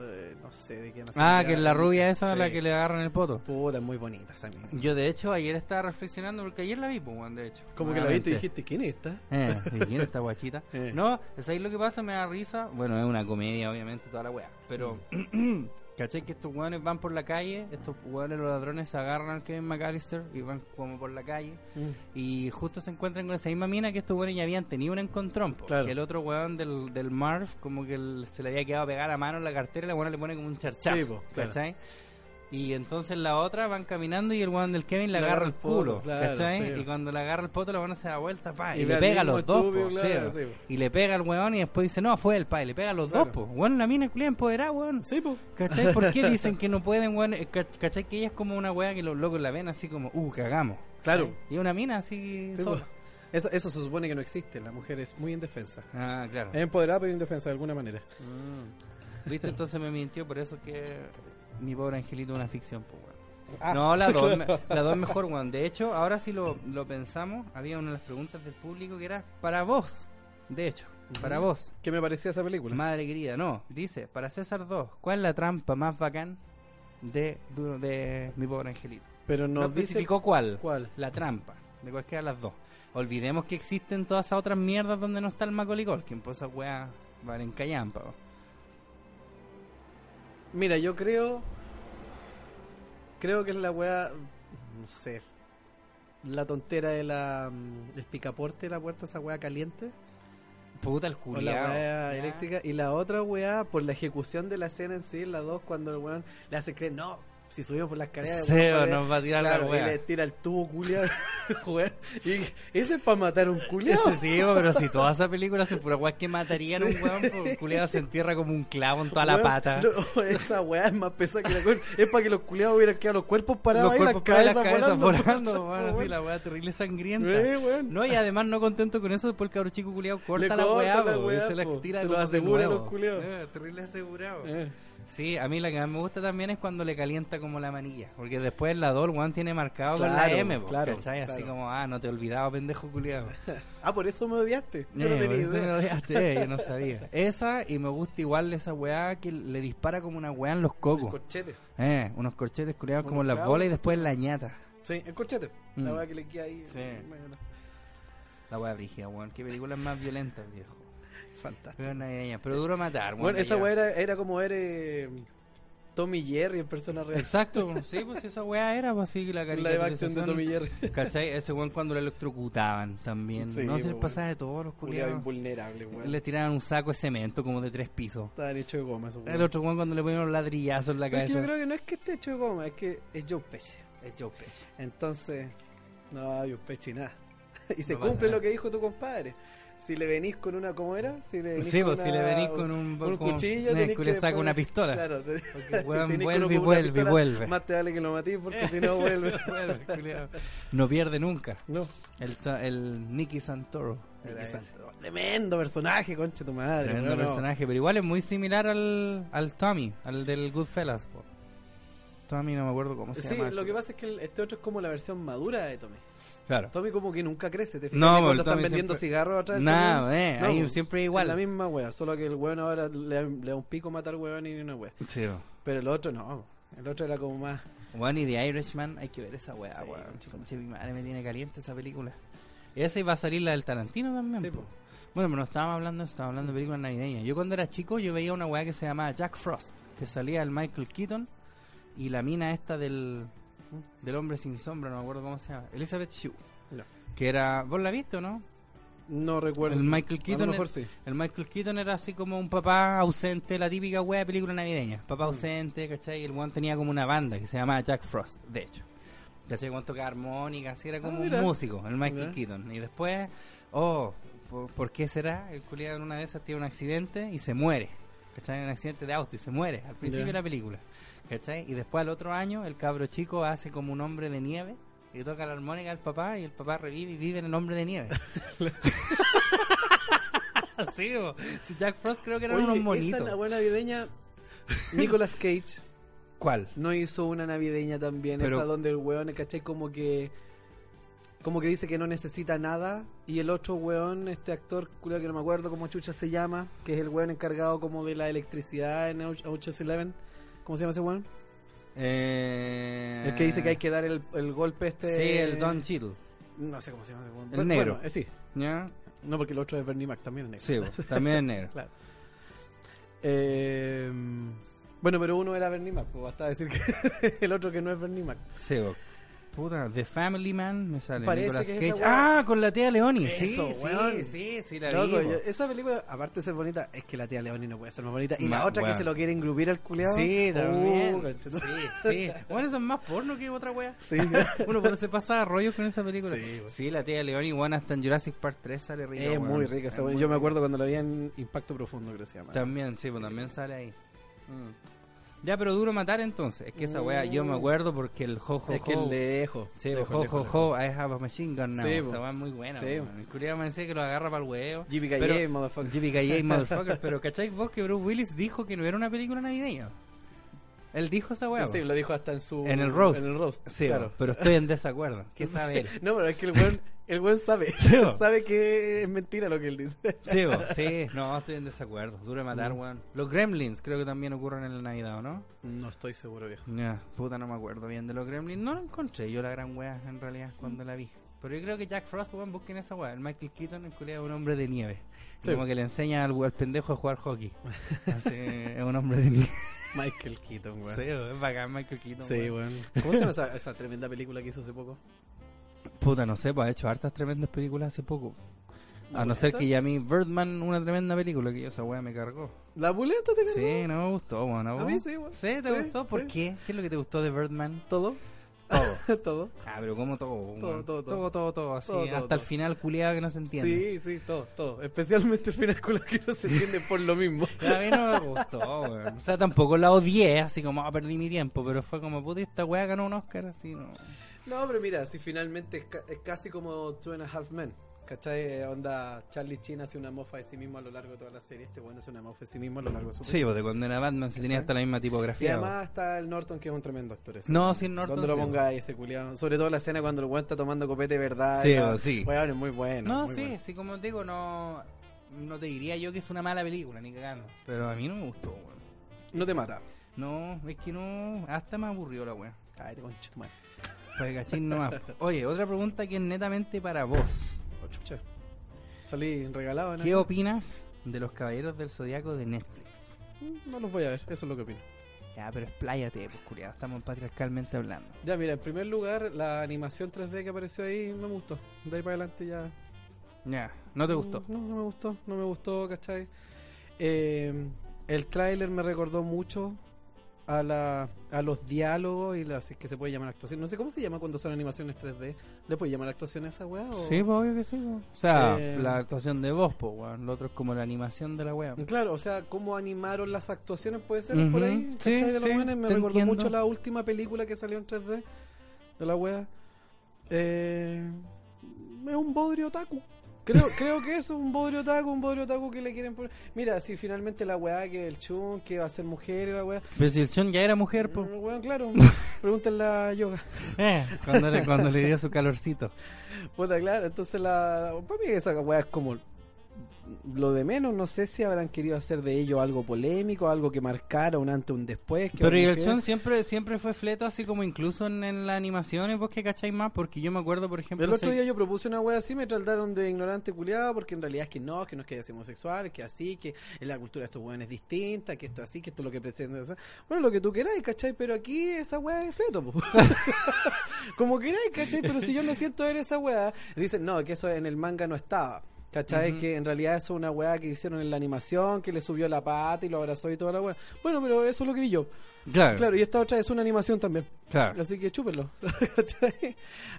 eh, no sé de qué Ah, que es la rubia esa Sí. la que le agarran el poto. Puta, es muy bonita esa mina. Yo, de hecho, ayer estaba reflexionando porque ayer la vi, pues, weón, de hecho. Como que la viste y dijiste, ¿quién es esta? Eh, ¿y quién es esta guachita? Eh. No, es ahí lo que pasa, me da risa. Bueno, es una comedia, obviamente, toda la weá. Pero, Mm. ¿cachai? Que estos weones van por la calle, estos weones, los ladrones, se agarran al Kevin McAllister y van como por la calle. Mm. Y justo se encuentran con esa misma mina que estos weones ya habían tenido un encontrón. Claro. Que el otro weón del, del Marv, como que el- se le había quedado pegar a mano en la cartera y la weona le pone como un charchazo. Sí, po, claro. Y entonces la otra van caminando y el weón del Kevin le Le agarra agarra el poto, culo, claro, ¿cachai? sí. Y cuando le agarra el poto, la weona se da vuelta, pa, y, le pega a los dos, po, claro, sí, po. po. Y le pega al weón y después dice, no, fue el pa, y le pega a los Claro. dos, po. Weón, la mina es culia empoderada, weón. Sí, pues. ¿Cachai? ¿Por qué dicen que no pueden, weón? Eh, ca- ¿Cachai? Que ella es como una weá que los locos la ven así como, uh, cagamos. Claro. Y una mina así Sí, sola. po. Eso, eso se supone que no existe. La mujer es muy indefensa. Ah, claro. Es empoderada, pero indefensa de alguna manera. Mm. ¿Viste? Entonces me mintió, por eso que mi pobre angelito es una ficción, pues, weón. Ah, No, la 2 claro. la dos mejor, weón. De hecho, ahora sí lo, lo pensamos, había una de las preguntas del público que era para vos. de hecho, para vos, ¿Qué me parecía esa película? madre querida, no, dice, para César 2, ¿cuál es la trampa más bacán de, de, de mi pobre angelito? Pero No, nos dice especificó cuál. cuál. La trampa, de cualquiera de las dos. Olvidemos que existen todas esas otras mierdas donde no está el Macaulay Culkin, pues esas weas valen callampa. Mira, yo creo. Creo que es la weá. No sé. La tontera de la. mm, El picaporte de la puerta, esa weá caliente. Puta el O la culiao. weá eléctrica. Y la otra weá, por la ejecución de la escena en sí, la dos, cuando el weón le hace creer, no, si subimos por las escaleras. Vale". nos va a tirar Claro, la y wea. le tira el tubo culiado. y ese es para matar un culiado. Ese sí, pero si toda esa película se pura weas que matarían a un weón, po, el culiao se entierra como un clavo en toda la pata. no, esa weá es más pesada que la cuerda. Es para que los culiados hubieran quedado los cuerpos parados Los cuerpos las para las cabezas cabezas volando. volando, weón, así la wea terrible sangrienta. Weón. No, y además no contento con eso, después el cabro chico culiao corta Le la weá, weá, y se la tira Se lo asegura a los culiados. Eh, terrible asegurado. Eh. Sí, a mí la que más me gusta también es cuando le calienta como la manilla. Porque después el lador, Juan tiene marcado con la M, po, claro, ¿cachai? Así como, ah, no te he olvidado, pendejo culiado. Ah, por eso me odiaste. Yo no Eh, tenía por eso me idea. odiaste, eh, yo no sabía. Esa, y me gusta igual esa weá que le dispara como una weá en los cocos. corchete. Eh, unos corchetes culiados como en Unos las bolas y después en la ñata. Sí, el corchete. La Mm. weá que le queda ahí. Sí. La weá brígida, weón. Qué películas más violentas, viejo. Fantástico. Pero, navideña, pero duro matar. Bueno, esa weá era, era como ver eh, Tommy Jerry en persona real. Exacto, sí, pues esa weá era, pues sí, la La live action de. Tommy Jerry. ¿Cachai? Ese weón cuando lo electrocutaban también. Sí, no se les weón. pasaba de todos los culiados. invulnerable, weón. Le tiraban un saco de cemento como de tres pisos. Estaban hechos de goma esos El otro weón cuando le ponían los ladrillazos en la Pero es que cabeza. yo creo que no es que esté hecho de goma, es que es Joe Pesci. Es Joe Pesci. Entonces, no, Joe Pesci nada. y se No pasa cumple nada. lo que dijo tu compadre. Si le venís con una, ¿cómo era? Si le venís Sí, con pues si una- le venís con un, un con- cuchillo, tenés que le saca una pistola. Claro, Porque weón si vuelve vuelve pistola, vuelve. Más te vale que lo matís porque si no vuelve. No pierde nunca. no. El, el Nicky Santoro. Nicky. Santoro. Tremendo personaje, concha tu madre. Tremendo no. personaje, pero igual es muy similar al, al Tommy, al del Goodfellas. po. Tommy no me acuerdo cómo se Sí, llama. lo que pasa es que el- este otro es como la versión madura de Tommy. Claro. Tommy como que nunca crece, ¿te fijas? No, cuando el están vendiendo siempre- cigarros atrás Nah, camión? eh, ahí siempre igual. Es la misma wea, solo que el weón ahora le, le da un pico matar weón y una wea. Sí. Pero el otro no, el otro era como más... Bueno, y The Irishman, hay que ver esa weá, Sí, weón. Conche, mi madre me tiene caliente esa película. Esa iba a salir la del Tarantino también. Sí, po. Bueno, pero no estábamos hablando estábamos hablando de películas navideñas. Yo cuando era chico, yo veía una weá que se llamaba Jack Frost, que salía el Michael Keaton y la mina esta del, del hombre sin sombra, no me acuerdo cómo se llama, Elizabeth Shue. No. Que era, ¿vos la viste o no? No recuerdo. El Michael A Keaton lo mejor es- sí. El Michael Keaton era así como un papá ausente, la típica wea de película navideña. Mm. Papá ausente, ¿cachai? Y el weón tenía como una banda que se llamaba Jack Frost, de hecho. ¿Cachai? Cuando tocaba armónica, así era como Ah, un músico, el Michael. Keaton. Y después, oh, ¿por, por qué será? El culiado en una de esas tiene un accidente y se muere. ¿Cachai? Un accidente de auto y se muere al principio de la película. ¿Cachai? Y después al otro año, el cabro chico hace como un hombre de nieve y toca la armónica al papá y el papá revive y vive en el hombre de nieve. sí, bo. Si Jack Frost creo que eran Oye, unos monitos. buena navideña... Nicolas Cage ¿Cuál? no hizo una navideña también, Pero- esa donde el weón, ¿cachai? Como que... Como que dice que no necesita nada y el otro weón, este actor, culiao, que no me acuerdo cómo chucha se llama, que es el weón encargado como de la electricidad en Ocean- Ocean's Eleven. ¿Cómo se llama ese weón? Eh... El que dice que hay que dar el, el golpe este... Sí, el Don Cheadle. No sé cómo se llama ese weón. El Bueno, negro. eh, sí. ¿Ya? No, porque el otro es Bernie Mac, también es negro. Sí, también es negro. Claro. Eh, bueno, pero uno era Bernie Mac, pues basta decir que el otro que no es Bernie Mac. Sí. Puta, The Family Man me sale. Parece que es esa. Ah, con la tía Leoni. Sí, Eso, sí, weón. sí, sí, la Loco, vi. bo. yo- esa película, aparte de ser bonita, es que la tía Leoni no puede ser más bonita. Y Ma- la otra weón. que se lo quiere engrupir al culiado. Sí, también. Uh, conchetum- sí, sí. Bueno, eso es más porno que otra wea. Sí. Uno pero se pasa rollos con esa película. Sí, Sí, weón. la tía Leoni, igual hasta en Jurassic Park 3 sale rica. es weón. muy rica esa Yo me acuerdo cuando la vi en Impacto Profundo, creo que se llama. También, sí, pues también sale ahí. Mm. Ya, pero duro matar entonces. Es que esa wea yo me acuerdo porque el jo, jo, Es que jo- lejos. Sí, lejos, jo, I have a machine gun now. Sí, esa es muy buena. Sí, weón. El culiao me decía que lo agarra para el huevo. Pero- motherfucker. JBK, motherfucker. Pero ¿cachai vos que Bruce Willis dijo que no era una película navideña? Él dijo esa wea. Sí, lo dijo hasta en su... En el roast. En el roast, Sí, claro. pero estoy en desacuerdo. ¿Qué sabe él? No, pero es que el weón, El buen sabe. Sí, sabe que es mentira lo que él dice. Sí, bo, sí, no, estoy en desacuerdo. Duro de Mm. matar, weón. Los Gremlins creo que también ocurren en la Navidad, ¿o no? No estoy seguro, viejo. Ya, puta, no me acuerdo bien de los Gremlins. No lo encontré yo la gran wea, en realidad, cuando la vi. Pero yo creo que Jack Frost, weón, busquen esa wea. El Michael Keaton, culiao, es un hombre de nieve. Sí. Como que le enseña al, al pendejo a jugar hockey. Así, es un hombre de nieve. Michael Keaton, weón. Sí, es bacán Michael Keaton. Sí, weón. weón. ¿Cómo se llama esa, esa tremenda película que hizo hace poco? Puta, no sé, pues ha hecho hartas tremendas películas hace poco. A ¿La no ser que ya a mí Birdman, una tremenda película que yo esa wea me cargó. ¿La pulenta te Sí, no me gustó, weón. ¿a mí sí, weón. ¿Sí? ¿Te Sí, gustó? ¿Por qué? ¿Qué es lo que te gustó de Birdman? ¿Todo? Todo. ¿Todo? Ah, pero como todo? Todo, todo, todo. todo, todo, todo, así, Todo, hasta el final culiado que no se entiende. Sí, sí, todo, todo. Especialmente el final con que no se entiende por lo mismo. A mí no me gustó, weón. O sea, tampoco la odié, así como, ah, perdí mi tiempo, pero fue como, puta, esta weá ganó un Oscar, así, no. No, pero mira, si finalmente es, ca- es casi como Two and a Half Men. ¿Cachai? Onda, Charlie Chin hace una mofa de sí mismo a lo largo de toda la serie. Este bueno hace una mofa de sí mismo a lo largo de su Sí, pues de cuando era Batman se tenía hasta la misma Y tipografía. además está el Norton, que es un tremendo actor. ese. No, sin Norton, lo sí. ponga ese culiado. Sobre todo la escena cuando el weón está tomando copete de verdad. Sí, la- sí. Weón, es muy bueno. No, muy sí, bueno. sí, como te digo, no, no te diría yo que es una mala película, ni cagando. Pero a mí no me gustó, weón. No te mata. No, es que no, hasta me aburrió la weá. Cállate, concha tu madre. Cachín nomás. Oye, otra pregunta que es netamente para vos. Oh, chucha. Salí regalado, ¿no? ¿Qué opinas de los Caballeros del Zodiaco de Netflix? Mm, No los voy a ver, eso es lo que opino. Ya, pero expláyate, pues culiado, estamos patriarcalmente hablando. Ya, mira, en primer lugar, la animación 3D que apareció ahí me gustó. De ahí para adelante ya. Ya, ¿no te gustó? No, no me gustó, no me gustó, ¿cachai? Eh, el tráiler me recordó mucho a la a los diálogos y las que se puede llamar actuación. No sé cómo se llama cuando son animaciones 3D. ¿Le puede llamar actuación a esa weá? o- Sí, pues obvio que sí. pues. O sea, Eh, la actuación de voz, pues, weón. Lo otro es como la animación de la wea. Claro, o sea, cómo animaron las actuaciones puede ser por ahí. sí, de sí. Me recordó entiendo. mucho la última película que salió en 3D de la wea. Eh, es un bodrio otaku. Creo, creo que eso es un bodrio otaku, un bodrio otaku que le quieren poner. Mira, si finalmente la weá que el chun, que va a ser mujer y la weá. Pero si el Chon ya era mujer, pues. Mm, weón, claro, pregúntenle a yoga. Eh, cuando, le, cuando le dio su calorcito. Puta, claro, entonces la. Para mí esa weá es como lo de menos. No sé si habrán querido hacer de ello algo polémico, algo que marcara un antes, un después. que Pero mujer- Chon siempre, siempre fue fleto, así como incluso en, en las animaciones, vos que cacháis más, porque yo me acuerdo, por ejemplo, El otro se- día yo propuse una wea así, me trataron de ignorante culiado, porque en realidad es que no, que no es que haya homosexual, que así, que en la cultura de estos weones es distinta, que esto es así, que esto es lo que pretende hacer. Bueno, lo que tú queráis, ¿cachai? Pero aquí esa wea es fleto. Como queráis, ¿cachai? Pero si yo me siento ver esa wea, dicen, no, que eso en el manga no estaba. ¿Cachai? Que en realidad eso es una weá que hicieron en la animación, que le subió la pata y lo abrazó y toda la weá. Bueno, pero eso lo querí yo. Claro, Claro, y esta otra es una animación también. claro. Así que chúpenlo.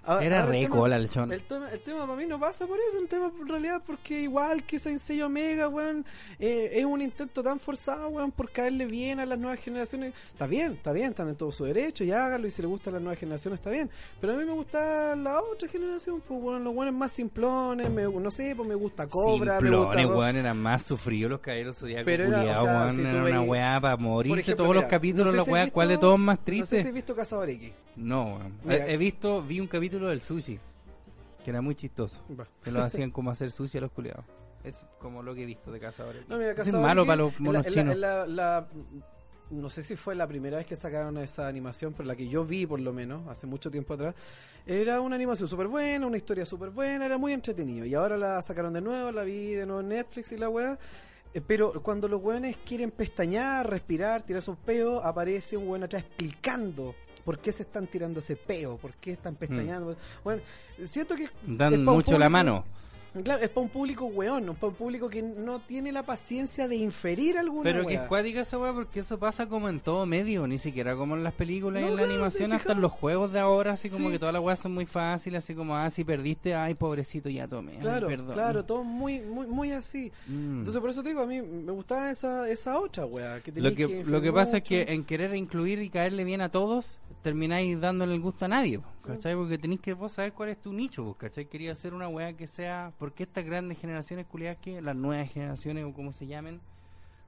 Ahora- Era ahora el re tema- cola el Chon. el tema, el tema para mí no pasa por eso, el tema en realidad porque igual que Saint Seiya Omega, weón, eh, es un intento tan forzado, weón, por caerle bien a las nuevas generaciones. Está bien, está bien, están en todo su derecho y hágalo y si le gustan las nuevas generaciones está bien. Pero a mí me gusta la otra generación, pues bueno, los buenos más simplones, me, no sé, pues me gusta Cobra, me gusta... Simplones, weón, eran más sufridos los caballeros zodiacos Pero era, o sea, weón, si era una weá para morirte ejemplo, todos los mira, capítulos, no sé la si weá, has ¿cuál de todos más No triste? sé si has visto Casabareki. No, weón. Mira. He, he visto, vi un capítulo del sushi, que era muy chistoso, Va. que lo hacían como hacer sushi a los culiados. Es como lo que he visto de casa ahora. No, mira, es Casabareki, malo para los monos en la- chinos. en la- la- no sé si fue la primera vez que sacaron esa animación, pero la que yo vi por lo menos, hace mucho tiempo atrás, era una animación súper buena, una historia súper buena, era muy entretenido. Y ahora la sacaron de nuevo, la vi de nuevo en Netflix y la weá. Eh, Pero cuando los weones quieren pestañear, respirar, tirarse un peo, aparece un weón atrás explicando por qué se están tirando ese peo, por qué están pestañando. Bueno, siento que. Dan mucho la mano. Claro, es para un público weón, no para un público que no tiene la paciencia de inferir alguna Pero que es cuática esa weá porque eso pasa como en todo medio, ni siquiera como en las películas y No, en la animación, ¿te hasta en los juegos de ahora, así como Sí. que todas las weas son muy fáciles, así como, ah, si perdiste, ay, pobrecito, ya tome. ay, Claro, perdón. claro, todo muy, muy, muy así. Mm. Entonces por eso te digo, a mí me gustaba esa, esa otra weá. Que lo que, inferir lo que pasa es que en querer incluir y caerle bien a todos, termináis dándole el gusto a nadie, ¿cachai? Porque tenéis que vos saber cuál es tu nicho, ¿cachai? Quería hacer una weá que sea, porque estas grandes generaciones culiadas que las nuevas generaciones o como se llamen,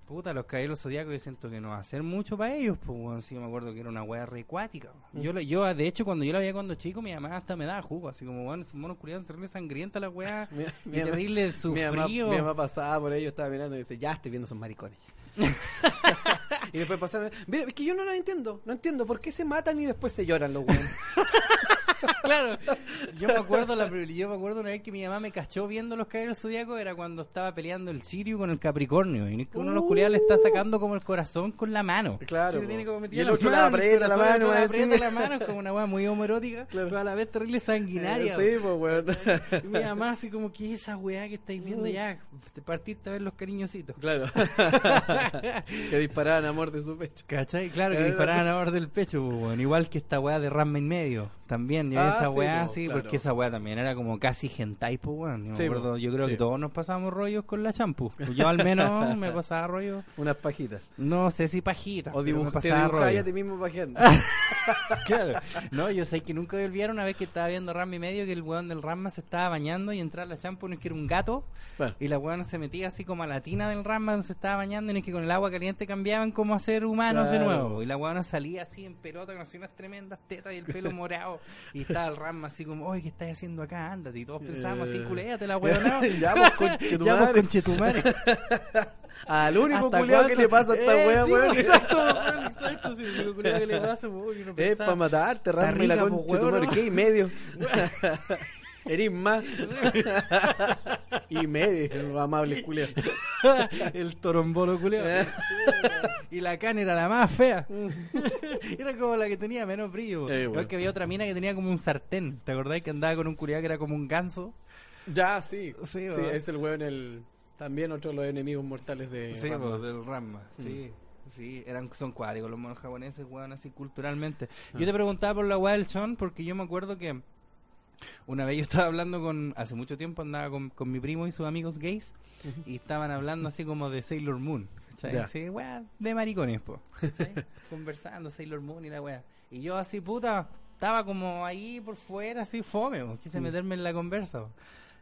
Puta, los caballeros zodiacos yo siento que no va a hacer mucho para ellos, pues weón. Sí, yo me acuerdo que era una wea recuática. Yo, la- yo, de hecho, cuando yo la veía cuando chico, mi mamá hasta me daba jugo, así como, weón, esos monos culiados terrible sangrienta la wea. Mi- y mi mamá- terrible Mi mamá, sufrido. mi mamá pasaba por ello, estaba mirando y dice, ya estoy viendo esos maricones. y después pasaron, mira, es que yo no lo entiendo, no entiendo por qué se matan y después se lloran los weones. claro. Yo me acuerdo la, yo me acuerdo una vez que mi mamá me cachó viendo los caballeros zodiacos era cuando estaba peleando el Sirio con el Capricornio y que uno de los culiados le está sacando como el corazón con la mano. Claro, Sí, le po. tiene como Y el la otro el aprieta la mano, así. aprieta la mano, es como una weá muy homoerótica, pero a la vez terrible sanguinaria. sí, pues weón. Y mi mamá así como, ¿qué es esa weá que estáis viendo ya? Te partiste a ver los cariñositos. Claro. que disparaban amor de su pecho. ¿Cachai? Claro, que Eh, disparaban a bord del pecho, pues, weón. igual que esta weá de Ramma en medio. También, yo Ah, esa sí, weá po, claro. porque esa weá también era como casi hentai, pues, weón. Yo, me Sí, yo creo sí. que todos nos pasamos rollos con la champú. Yo al menos me pasaba rollo, Unas pajitas. no sé si pajita, O me dibuj te pasaba dibujabas rollo. a ti mismo pajeando. Claro. No, yo sé que nunca voy a olvidar una vez que estaba viendo Ramma y medio que el weón del Ramma se estaba bañando y entraba la champú, no es que era un gato. Bueno. Y la weona se metía así como a la tina del Ramma donde se estaba bañando y no es que con el agua caliente cambiaban como a ser humanos de nuevo. Y la weona salía así en pelota con así unas tremendas tetas y el pelo morado. Y estaba el Ramma así como, oye, ¿qué estás haciendo acá? Ándate. Y todos pensábamos así, Eh. culéate la weona. Ya, pues, conchetumare. Pues, conchetumare. Al único ¿Hasta culiado que le pasa a esta Eh, wea, sí, weón. pues, Exacto, weón, exacto. Sí, el único culiao que le pasa, uno Es para matarte, Está rasme la weón. ¿no? ¿Qué? Y medio. Eres más. y medio, amable culiao. el torombolo culiao. y la cana era la más fea. era como la que tenía menos brillo. Eh, Igual bueno. que había otra mina que tenía como un sartén. ¿Te acordás que andaba con un culiao que era como un ganso? Ya, sí. Sí, Sí, es el weón, el. También otro de los enemigos mortales de. Sí, Ranma. pues, del Ranma. Sí. Sí, eran, son cuádricos los monos japoneses, weón, así culturalmente. Yo te preguntaba por la weá del Chon porque yo me acuerdo que una vez yo estaba hablando con, hace mucho tiempo andaba con, con mi primo y sus amigos gays y estaban hablando así como de Sailor Moon. weá, de maricones, po. Conversando Sailor Moon y la weá. Y yo así, puta, estaba como ahí por fuera, así fome, po. quise meterme en la conversa. po.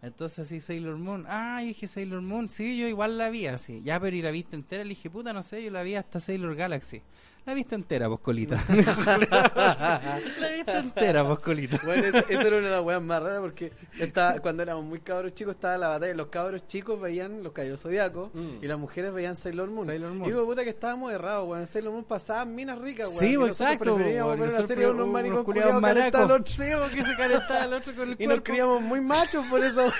Entonces así Sailor Moon, ah, yo dije Sailor Moon, sí, yo igual la vi así, ya pero y la viste entera, le dije, puta, no sé, yo la vi hasta Sailor Galaxy. La viste entera, pues colita. la viste entera, pues colita. Bueno, eso, eso era una de las weas más raras porque estaba, cuando éramos muy cabros chicos estaba la batalla. Los cabros chicos veían los caballos zodiacos Mm. y las mujeres veían Sailor Moon. Sailor Moon. Y digo, puta, que estábamos errados, weón. Sailor Moon pasaban minas ricas, weón. Sí, Y pues, exacto. Preferíamos ver una serie de unos maricos culiados al otro. Porque se calentaba el otro con el Y nos criamos muy machos por eso.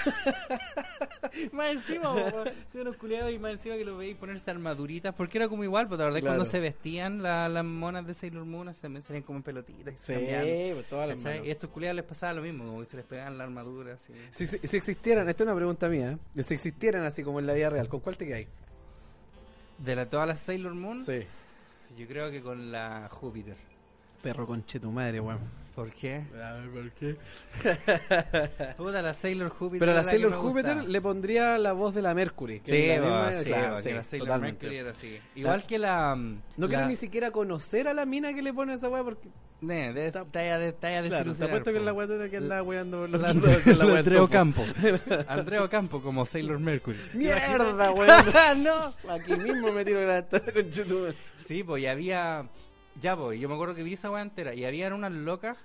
Más encima, po, sí, unos culiados y más encima que lo veis ponerse armaduritas, porque era como igual, pues la verdad Claro. cuando se vestían la- las monas de Sailor Moon se también salían como en pelotitas y se cambiaban. pues. Y a estos culiados les pasaba lo mismo, como que se les pegaban la armadura así. Si, si, si existieran, esta es una pregunta mía, ¿eh? si existieran así como en la vida real, ¿con cuál te quedáis? De la, todas las Sailor Moon, Sí. yo creo que con la Júpiter. Perro conche tu madre, weón. ¿Por qué? A ver, ¿por qué? Puta, la Sailor Júpiter. Pero a la Sailor Júpiter le pondría la voz de la Mercury. que Sí, es la va, misma- sí, claro, la Sailor totalmente. Mercury era así. Igual que la... No la- quiero ni siquiera conocer a la mina que le pone esa weá porque. Ne, de, talla de, talla de Claro, te apuesto que es la weá que anda weando por los La, la Andreo. Campo. Andreo Campo como Sailor Mercury. ¡Mierda, weón! no. Aquí mismo me tiro la con chutu. Sí, pues y había. Ya, pues, yo me acuerdo que vi esa weá entera y habían unas locas.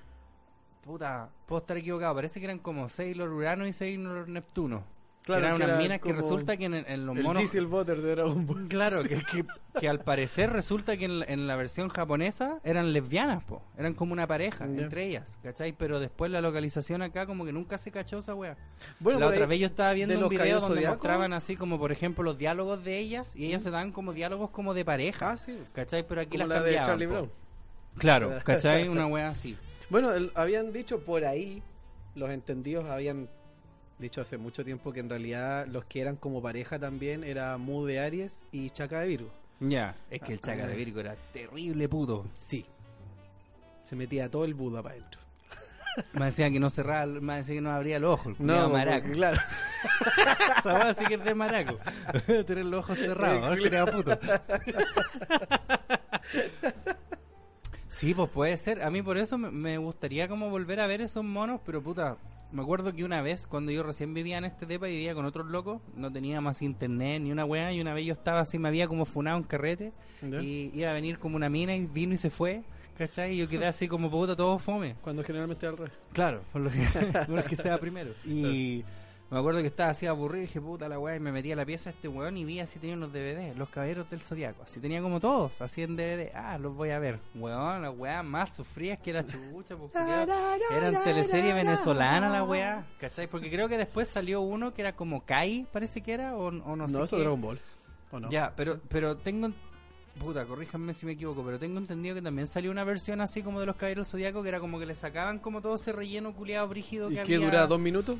Puta, puedo estar equivocado. Parece que eran como Sailor Urano y Sailor Neptuno. Claro, eran que unas era minas que resulta que en, en los El monos. Diesel Butter de Dragon Ball. Claro, que, que, que al parecer resulta que en, la- en la versión japonesa eran lesbianas, po. Eran como una pareja entre ellas, ¿cachai? Pero después la localización acá como que nunca se cachó esa wea. Bueno, la otra vez yo estaba viendo un los video donde mostraban así como, por ejemplo, los diálogos de ellas y ellas se dan como diálogos como de pareja, Ah, sí. ¿cachai? Pero aquí Como las la de cambiaban, Charlie po. Brown. Claro, ¿cachai? Una wea así. Bueno, el- habían dicho por ahí, los entendidos habían dicho hace mucho tiempo que en realidad los que eran como pareja también era Mu de Aries y Chaka de Virgo. Ya, es que el Chaca de Virgo era terrible puto. Sí. Se metía todo el Buda para adentro. Me decían que no cerraba, me decían que no abría el ojo, el culiao maraco. claro. Esa sí que es de maraco. Tener los ojos cerrados, ¿no? Puto. Sí, pues puede ser. A mí por eso me gustaría como volver a ver esos monos, pero puta, me acuerdo que una vez, cuando yo recién vivía en este depa y vivía con otros locos, no tenía más internet ni una weá, y una vez yo estaba así, me había como funado un carrete, ¿Ya? y iba a venir como una mina y vino y se fue, ¿cachai? Y yo quedé así como puta, todo fome. Cuando generalmente al revés. Claro, por lo que, por lo que sea primero. Y me acuerdo que estaba así aburrido y dije, puta la weá, y me metí a la pieza de este weón y vi así tenía unos DVD, Los Caballeros del Zodiaco. Así tenía como todos, así en DVD. Ah, los voy a ver. Weón, la weá más sufrías que la chucha, pues. Eran teleserie venezolana la weá, ¿cachai? Porque creo que después salió uno que era como Kai, parece que era, o, o no, No, sé eso es qué. Dragon Ball. ¿O no? Ya, pero, pero tengo. Puta, corríjanme si me equivoco, pero tengo entendido que también salió una versión así como de los Caballeros del Zodiaco que era como que le sacaban como todo ese relleno culiado brígido ¿Y que qué había. dura dos minutos?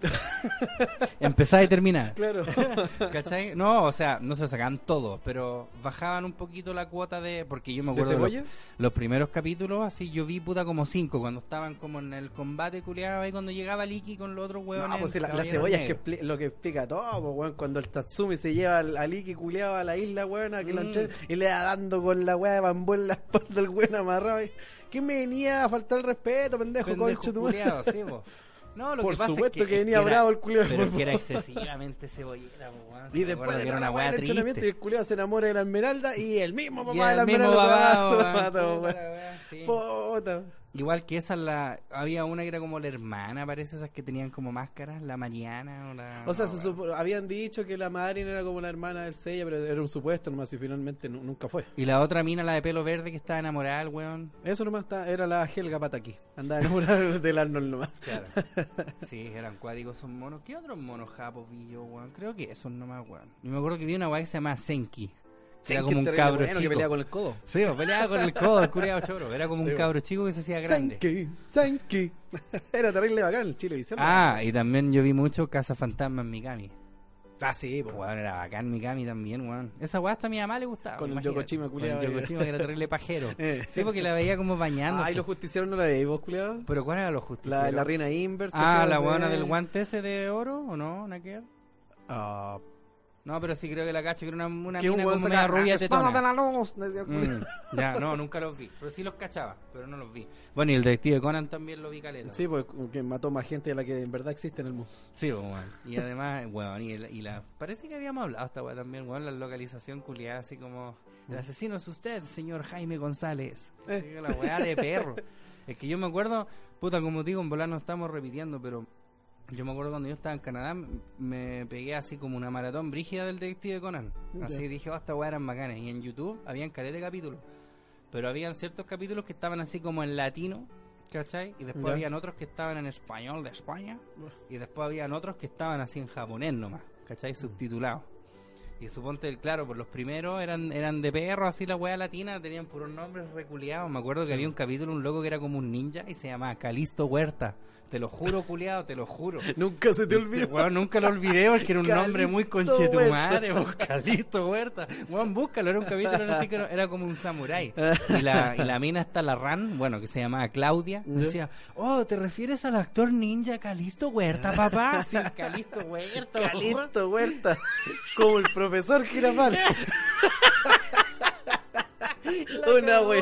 Empezaba y terminaba. Claro. ¿Cachai? No, o sea, no se lo sacaban todo, pero bajaban un poquito la cuota de. Porque yo me ¿De acuerdo. de los- cebolla? Los, primeros capítulos, así yo vi puta como cinco, cuando estaban como en el combate culiado ahí, cuando llegaba Liki con los otros huevones. No, pues la, cebolla es que lo que explica todo, pues, weón. Cuando el Tatsumi se lleva al, al Iki culeado a la isla, weón, a que lo Mm. y le da dando con la weá de bambú en la espalda al weón amarrado. y, ¿Qué me venía a faltar el respeto, pendejo, Pendejo concho tu sí. No, lo Por que pasa supuesto es que, es venía era- bravo el culiao. Pero que era excesivamente cebollera, weón. Y después de que era una weá triste. el culiao se enamora de la esmeralda y el mismo Y papá de la el esmeralda se mata, puta Igual que esa, la, había una que era como la hermana, parece, esas que tenían como máscaras, la Mariana o la... O sea, no, se supo- habían dicho que la Marin era como la hermana del Seiya, pero era un supuesto nomás y finalmente nu- nunca fue. Y la otra mina, la de pelo verde, que estaba enamorada del weón. Eso nomás está, era la Helga Pataki. Andaba enamorada del Arnold nomás. Claro. sí, eran cuádricos, son monos. ¿Qué otros monos japos vi yo, weón? Creo que esos nomás, weón. Y me acuerdo que vi una weá que se llama Senki. Era como un cabro bueno chico. que pelea con el codo. Sí, pues, peleaba con el codo, el culiado choro. Era como Sí, un cabro chico que se hacía grande. Senki, Senki. era terrible bacán el Chilevisión. Ah, y también yo vi mucho Casa Fantasma en Mikami. Ah, sí, po. Weón, era bacán Mikami también, weón. Esa weá hasta a mi mamá le gustaba. Con el imagínate. Yokoshima culiao Con el ahí. Yokoshima que era terrible pajero. Eh. Sí, porque la veía como bañándose. Ah, y los justicieros no la veis vos, culiado. Pero ¿cuál era los La, justicieros? la reina Inverse. Ah, la buena del guante ese de oro, ¿o no? ¿Una que? Ah, No, pero sí creo que la cacho que era una, una mina weón como media rubia "Espada de tetona. la luz. Mm, ya, no, nunca los vi. Pero sí los cachaba, pero no los vi. Bueno, y el detective Conan también lo vi caleta. Sí, pues que mató más gente de la que en verdad existe en el mundo. Sí, pues, weón. Y además, weón, y, el- y la... Parece que habíamos hablado esta weá también, weón, la localización culiada, así como... El asesino es usted, señor Jaime González. Eh. La weá de perro. Es que yo me acuerdo, puta, como digo, en volar no estamos repitiendo, pero... Yo me acuerdo cuando yo estaba en Canadá, me pegué así como una maratón brígida del detective Conan. Así Ya. dije, oh, esta weá eran bacanes. Y en YouTube habían caleta de capítulos. Pero habían ciertos capítulos que estaban así como en latino, ¿cachai? Y después habían otros que estaban en español de España. Y después habían otros que estaban así en japonés nomás, ¿cachai? Subtitulados. Y suponte, claro, por los primeros eran eran de perro, así la weá latina, tenían puros nombres reculeados. Me acuerdo que había un capítulo, un loco que era como un ninja y se llamaba Calisto Huerta. Te lo juro, culiado, te lo juro. Nunca se te Este, olvidó. weón, nunca lo olvidé porque era un nombre muy conchetumare, po, Calixto Huerta. Weón, búscalo, era un capítulo así que era- como un samurái. Y la, y la mina está la Ran, bueno, que se llamaba Claudia, decía, oh, ¿te refieres al actor ninja Calisto Huerta, papá? Sí, Calisto Huerta. weón. Calixto Huerta. Como el profesor Girafal. Una po, le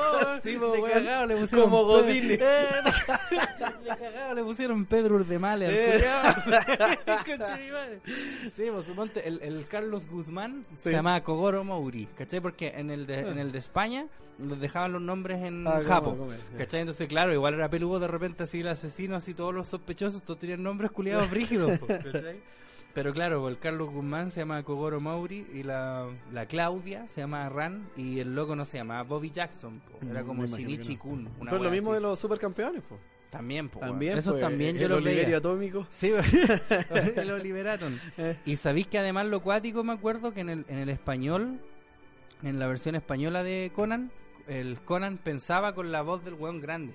weón. cagado, le pusieron Como Godine. Eh, le cagado, le pusieron Pedro Urdemale al Eh. culiao. Conche mi madre. Sí, pues suponte, el, el Carlos Guzmán se llamaba Kogoro Mouri, ¿cachai? Porque en el de, en el de España los dejaban los nombres en Ah, como- como- ¿cachai? Entonces, claro, igual era peludo de repente así el asesino, así todos los sospechosos, todos tenían nombres culiados brígidos, po, ¿cachai? Pero claro, el Carlos Guzmán se llama Kogoro Mauri y la, la Claudia se llama Ran y el loco no se llamaba Bobby Jackson, po. era Mm, como imagino Shinichi Kun. una Pero lo mismo así. de los supercampeones, pues. También, po, También, pues, también el yo los Oliverio veía. Atómico. Sí, el Oliveraton. Eh. Y sabéis que además lo cuático me acuerdo que en el, en el español, en la versión española de Conan, el Conan pensaba con la voz del weón grande,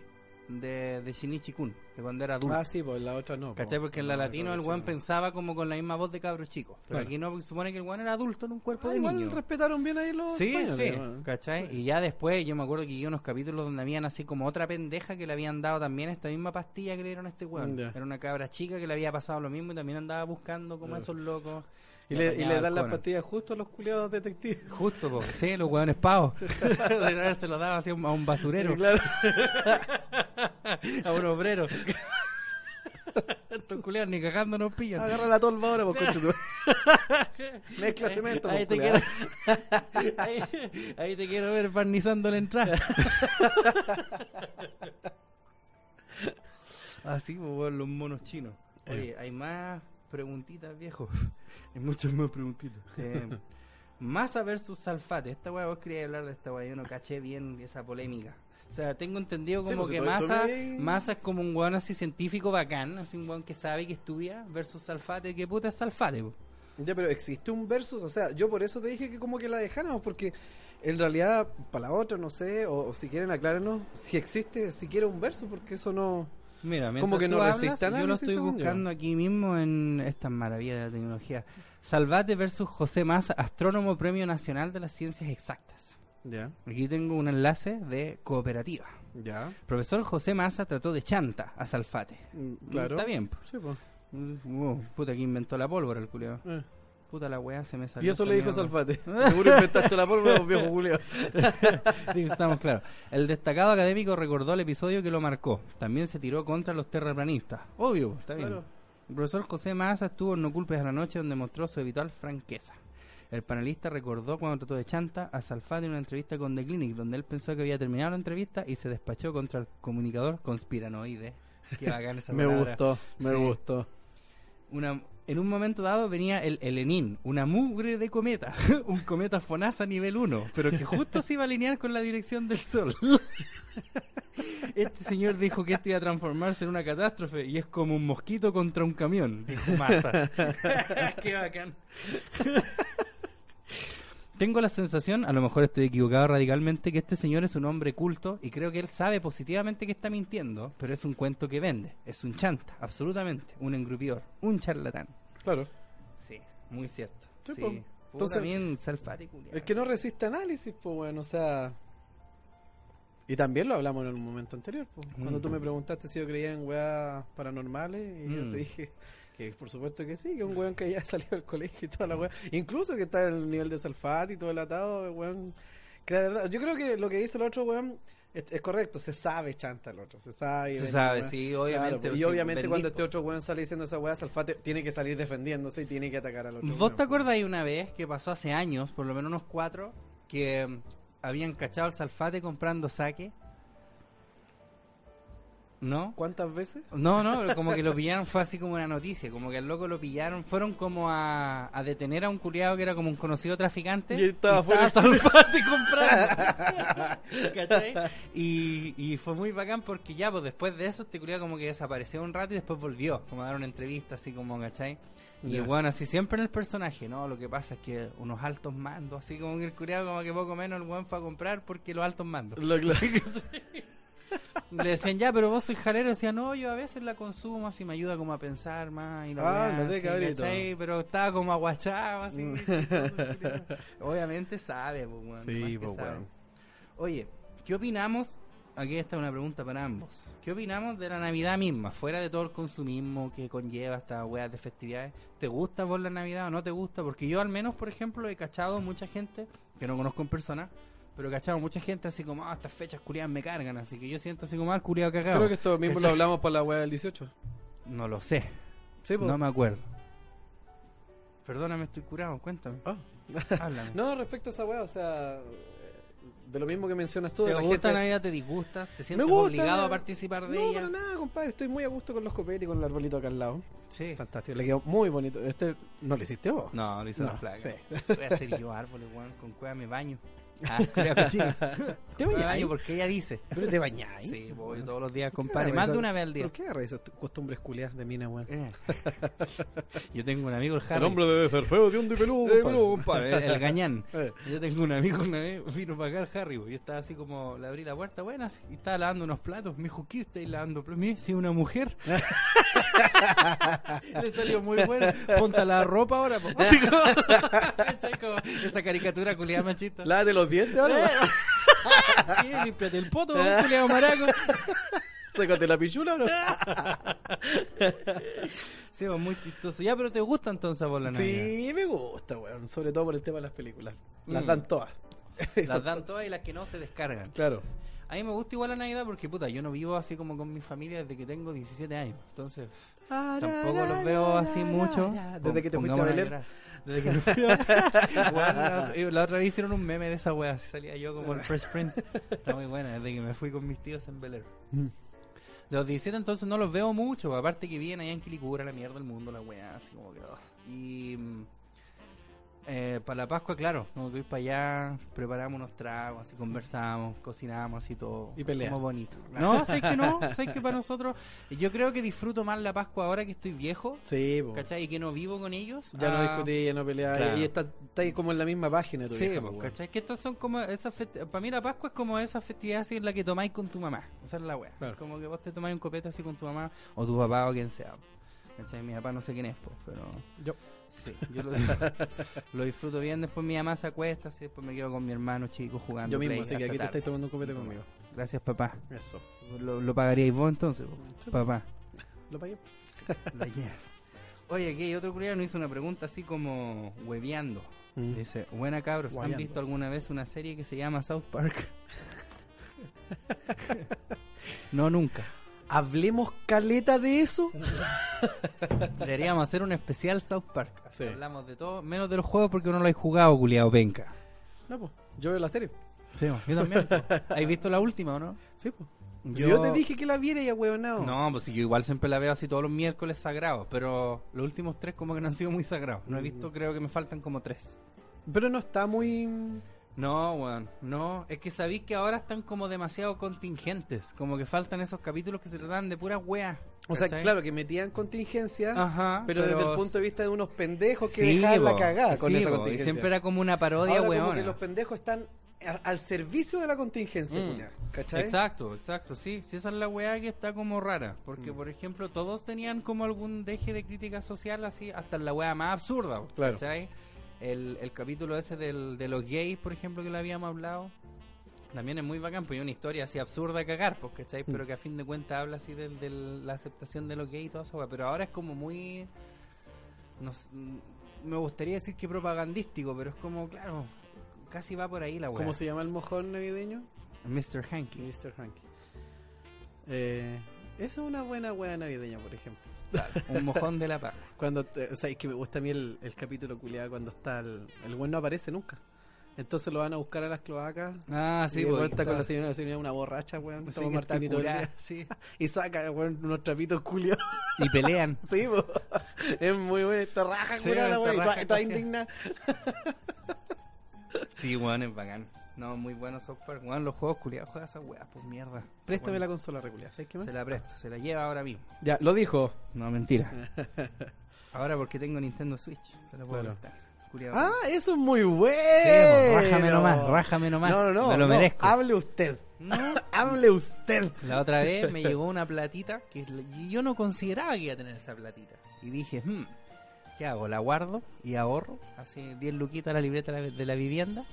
de, de Shinichi Kun, de cuando era adulto. Ah, sí, pues la otra no. po. ¿Cachai? Porque en la No, latino el no. pensaba como con la misma voz de cabro chico. Pero Claro. aquí no, porque supone que el weón era adulto en un cuerpo Ah, de igual niño. respetaron bien ahí los Sí, españoles, sí, ¿no? ¿cachai? Y ya después yo me acuerdo que vi unos capítulos donde habían así como otra pendeja que le habían dado también esta misma pastilla que le dieron a este weón. Ya. Era una cabra chica que le había pasado lo mismo y también andaba buscando como esos locos. Y le, y dan las Conan. pastillas justo a los culiados detectives. Justo, po. sí, los hueones pavos. de haberse lo dado así a un, basurero, Claro. a un obrero. Estos culiados ni cagando nos pillan. Agarra la tolva ahora, pues, concha tu- Mezcla cemento, ahí, te quiero, ahí, ahí te quiero ver barnizando la entrada. Así, pues, los monos chinos. Oye, hay más preguntitas, viejo. Hay muchas más preguntitas. Eh, Massa versus Salfate. Esta weá, vos querías hablar de esta weá. Yo no caché bien esa polémica. O sea, tengo entendido Sí, como pues, que Massa, es como un weón así científico bacán, así un weón que sabe, que estudia, versus Salfate, que puta es Salfate, po. Ya, pero existe un versus, o sea, yo por eso te dije que como que la dejáramos, porque en realidad, para la otra, no sé, o, o si quieren aclárarnos, si existe siquiera un versus, porque eso no... Mira, Como que no resiste Yo lo estoy según yo. buscando aquí mismo en estas maravillas de la tecnología. Salvate versus José Massa, astrónomo premio nacional de las ciencias exactas. Ya, Aquí tengo un enlace de cooperativa. ya, Profesor José Massa trató de chanta a Salfate. mm, claro. Está bien. Sí, pues. Wow, puta que inventó la pólvora el culiao. Eh. Puta la weá se me salió. Y eso le dijo. Salfate. Seguro inventaste la pólvora, viejo Julio. Sí, estamos claros. El destacado académico recordó el episodio que lo marcó. También se tiró contra los terraplanistas. Obvio, está bien. Claro. El profesor José Massa estuvo en No Culpes a la Noche donde mostró su habitual franqueza. El panelista recordó cuando trató de chanta a Salfate en una entrevista con The Clinic, donde él pensó que había terminado la entrevista y se despachó contra el comunicador conspiranoide. Qué bacán esa Me palabra. gustó, me Sí. gustó. Una, en un momento dado venía el Helenín, una mugre de cometa, un cometa Fonasa nivel 1, pero que justo se iba a alinear con la dirección del Sol. Este señor dijo que esto iba a transformarse en una catástrofe y es como un mosquito contra un camión, dijo Massa. Qué bacán. Tengo la sensación, a lo mejor estoy equivocado radicalmente, que este señor es un hombre culto y creo que él sabe positivamente que está mintiendo, pero es un cuento que vende, es un chanta, absolutamente, un engrupior, un charlatán. Claro. Sí, muy cierto. Sí, Sí. Puta, Entonces- bien Salfate. Es que no resiste análisis, pues bueno, o sea... Y también lo hablamos en un momento anterior, pues. Cuando Mm. tú me preguntaste si yo creía en weas paranormales, y yo Mm. te dije que por supuesto que sí, que un weón que ya salió del colegio y toda la wea. Incluso que está en el nivel de Salfate y todo el atado, weón. que la verdad- Yo creo que lo que dice el otro weón es, es correcto, se sabe chanta el otro, se sabe. y Se sabe, weón. sí, obviamente. pues, y sí, obviamente cuando este otro weón sale diciendo esa wea, Salfate tiene que salir defendiéndose y tiene que atacar al otro. ¿Vos weón, te pues. acuerdas de una vez que pasó hace años, por lo menos unos cuatro, que mm, habían cachado al Salfate comprando saque? ¿No? ¿Cuántas veces? No, no, como que lo pillaron, fue así como una noticia, como que al loco lo pillaron, fueron como a, a detener a un culiado que era como un conocido traficante. Y estaba fuera Salfate comprando. ¿Cachai? Y, y fue muy bacán porque ya, pues después de eso, este culiado como que desapareció un rato y después volvió, como a dar una entrevista así como, ¿cachai? Y Ya. bueno, así siempre en el personaje, ¿no? Lo que pasa es que unos altos mandos, así como que el culiado como que poco menos el weón fue a comprar porque los altos mandos. Lo- lo- Le decían, ya, pero vos sois jalero. Decía, no, yo a veces la consumo, así me ayuda como a pensar más. Y la Ah, no te cabrito. ¿cachai? Pero estaba como aguachado, así. Mm. Obviamente sabe, pues, weón, Sí, pues, weón. Oye, ¿qué opinamos? Aquí está una pregunta para ambos. ¿Qué opinamos de la Navidad misma? Fuera de todo el consumismo que conlleva estas weas de festividades. ¿Te gusta vos la Navidad o no te gusta? Porque yo al menos, por ejemplo, he cachado mucha gente, que no conozco en persona, pero cachado mucha gente así como, ah, estas fechas curiadas me cargan, así que yo siento así como, ah, curiado cagado. Creo que esto mismo lo hablamos para la wea del 18. No lo sé, Sí, no me acuerdo. Perdóname, estoy curado, cuéntame. Ah. Háblame. No, respecto a esa wea, o sea, de lo mismo que mencionas tú. de ¿Te la gusta gente- Navidad? ¿Te disgusta? ¿Te sientes gusta, obligado a participar de No, ella? para nada, compadre. Estoy muy a gusto con los copetes y con el arbolito acá al lado. Sí. Fantástico. Le quedó muy bonito. Este no lo hiciste vos. No, lo hice No, la plaga. sí. Voy a hacer yo árboles, weón. Con cueva me baño. Ah, cueva cochina. ¿Te Me bañáis? porque ella dice. ¿Pero te bañáis? Sí, voy todos los días, ¿Por qué compadre. Más de una vez al día. ¿Pero qué agarras esas tu- costumbres culiadas de mina, weón? Eh. Yo tengo un amigo, el Harry. El hombre debe ser feo, de un y peludo. Eh, compadre. el, el gañán. Eh. Yo tengo un amigo una vez, vino para acá el Harry. Yo estaba así como, le abrí la puerta, buenas, y estaba lavando unos platos. Me dijo, ¿qué estáis lavando platos? Me dice, sí, una mujer. le salió muy bueno. Ponta la ropa ahora. Como esa caricatura culiada machista. Lávate los dientes ahora. Eh. Sí, límpiate el poto, culiado maraco. Sácate la pichula ahora. Sí, pues, muy chistoso. Ya, pero ¿te gusta entonces por la Navidad? Sí, me gusta, weón. Sobre todo por el tema de las películas. Las Mm. dan todas. Las dan todas y las que no se descargan. Claro. A mí me gusta igual la Navidad porque, puta, yo no vivo así como con mi familia desde que tengo 17 años. Entonces, tampoco los veo así mucho. Desde que te fuiste a Belén. Desde que me fui a... Bueno, no, la otra vez hicieron un meme de esa wea, así salía yo como el Fresh Prince. Está muy buena, desde que me fui con mis tíos en Bel Air. De los 17 entonces no los veo mucho, aparte que vienen allá en Quilicura, la mierda del mundo, la wea, así como que... oh. Y... eh, para la Pascua, claro, que ir para allá, preparamos unos tragos, así conversamos, cocinamos, así todo. Y peleas. Como bonito. No, sé que no, sé que para nosotros, yo creo que disfruto más la Pascua ahora que estoy viejo, Sí, po. ¿cachai? Y que no vivo con ellos. Ya no Ah, discutí, ya no claro. Y está, está como en la misma página. Tu Sí, vieja, po. ¿cachai? Que estas son como esas para mí la Pascua es como esa festividad así en la que tomáis con tu mamá. Esa es la wea. Claro. Como que vos te tomáis un copete así con tu mamá o tu papá o quien sea. ¿Cachai? Mi papá no sé quién es, pues, pero Yo. Sí, yo lo, lo disfruto bien. Después mi mamá se acuesta, así después me quedo con mi hermano chico jugando. Yo mismo, Play así que aquí te estáis tomando un copete conmigo. Gracias, papá. Eso. ¿Lo, lo pagaríais vos entonces? Sí. papá? ¿Lo pagué? La. Oye, aquí hay otro curioso nos hizo una pregunta así como hueveando. Mm. Dice, buena cabros, ¿han visto alguna vez una serie que se llama South Park? no, nunca. Hablemos caleta de eso. Deberíamos hacer un especial South Park. Sí. Hablamos de todo, menos de los juegos porque no lo he jugado, culiado penca. No, pues. Yo veo la serie. Sí, yo también. ¿Has visto la última o no? Sí, pues. Yo... te dije que la viera y huevonado. No, pues sí, yo igual siempre la veo así todos los miércoles sagrados, pero los últimos tres como que no han sido muy sagrados. No he visto, creo que me faltan como tres. Pero no está muy. No, weón, no. Es que sabéis que ahora están como demasiado contingentes. Como que faltan esos capítulos que se tratan de puras weas. O sea, ¿cachai? claro, que metían contingencia. Ajá. pero, desde el punto de vista de unos pendejos que Sí, dejaban la cagada con sí, esa contingencia. Y siempre era como una parodia, Ahora como weón. que los pendejos están al servicio de la contingencia, Mm. ¿cachai? Exacto, exacto, sí, sí, esa es la weá que está como rara, porque Mm. por ejemplo todos tenían como algún deje de crítica social así, hasta la weá más absurda, Claro. ¿cachai? El, el capítulo ese del, de los gays, por ejemplo, que lo habíamos hablado, también es muy bacán, pues es una historia así absurda a cagar, pues, ¿cachai? Mm. Pero que a fin de cuentas habla así de, de la aceptación de los gays y todo eso, pero ahora es como muy... No me gustaría decir que propagandístico, pero es como, claro, casi va por ahí la weá. ¿Cómo se llama el mojón navideño? Mr. Hanky. Mr. Hanky. Eh, eso es una buena wea navideña, por ejemplo. Un mojón de la paga. Cuando, te- o sea, es que me gusta a mí el, el capítulo culiado cuando está el, el buen no aparece nunca. Entonces lo van a buscar a las cloacas. Ah, y sí, el pues, weón está con la señora, la señora una borracha, weón. Sí, toma está día. sí. Y saca, weón, unos trapitos culiados. Y pelean. sí, po. Es muy buena esta raja, Sí, curada, weón. y casi- indigna. Sí, weón, es bacán. No, muy bueno South Park. Los juegos culiados, juega esa weá, pues mierda. Préstame Bueno, la consola reculiada, ¿sabes qué más? Se la presto, se la lleva ahora mismo. Ya, lo dijo. No, mentira. ahora porque tengo Nintendo Switch. Te la puedo Claro. Ah, eso es muy bueno. Sí, pues, rájame nomás, rájame nomás. No, no, no. Me lo no, merezco. Hable usted. No. Hable usted. La otra vez me llegó una platita que yo no consideraba que iba a tener esa platita. Y dije, hmm, ¿qué hago? ¿La guardo y ahorro? Así 10 luquitas a la libreta de la, de la vivienda.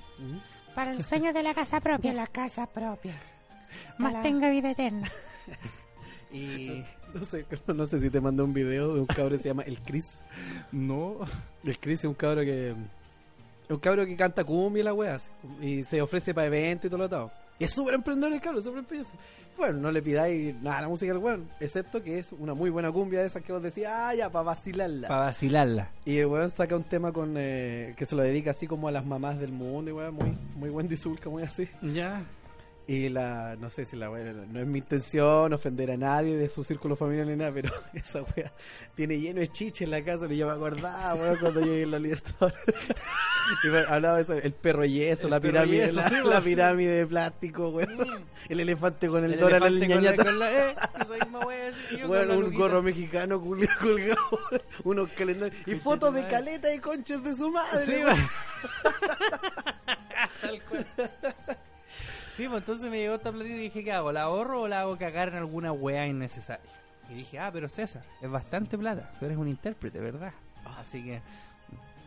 Para el sueño de la casa propia. De la casa propia. Más tenga vida eterna. Y No sé, no sé si te mandé un video de un cabro que se llama El Chris. no, El Chris es un cabro que. Es un cabro que canta cumbia y la wea. Y se ofrece para eventos y todo lo todo. Y es súper emprendedor el cabro, súper empeñoso. Bueno, no le pidáis nada a la música del weón. Excepto que es una muy buena cumbia de esas que vos decís, ah, ya, para vacilarla. para vacilarla. Y el weón saca un tema con eh, que se lo dedica así como a las mamás del mundo, y weón, muy, muy Wendy Zulka, muy así. Ya. Y la, no sé si la wea, no es mi intención ofender a nadie de su círculo familiar ni nada, pero esa wea tiene lleno de chiche en la casa, y yo me acordaba, weón, cuando llegué en la Libertadores. y me hablaba de eso, el perro yeso, El la pirámide, yeso, la, sí, la weón, sí. pirámide de plástico, weón. El elefante con el, El dólar el ñañato. con la- eh, esa misma wea decía yo, Weón, con la un luquita. gorro mexicano colgado, unos calendarios y fotos de caleta y conchas de su madre. Sí. Tal cual. Sí, pues entonces me llegó esta platita y dije, ¿qué hago? ¿La ahorro o la hago cagar en alguna weá innecesaria? Y dije, ah, pero César, es bastante plata. Tú eres un intérprete, ¿verdad? Así que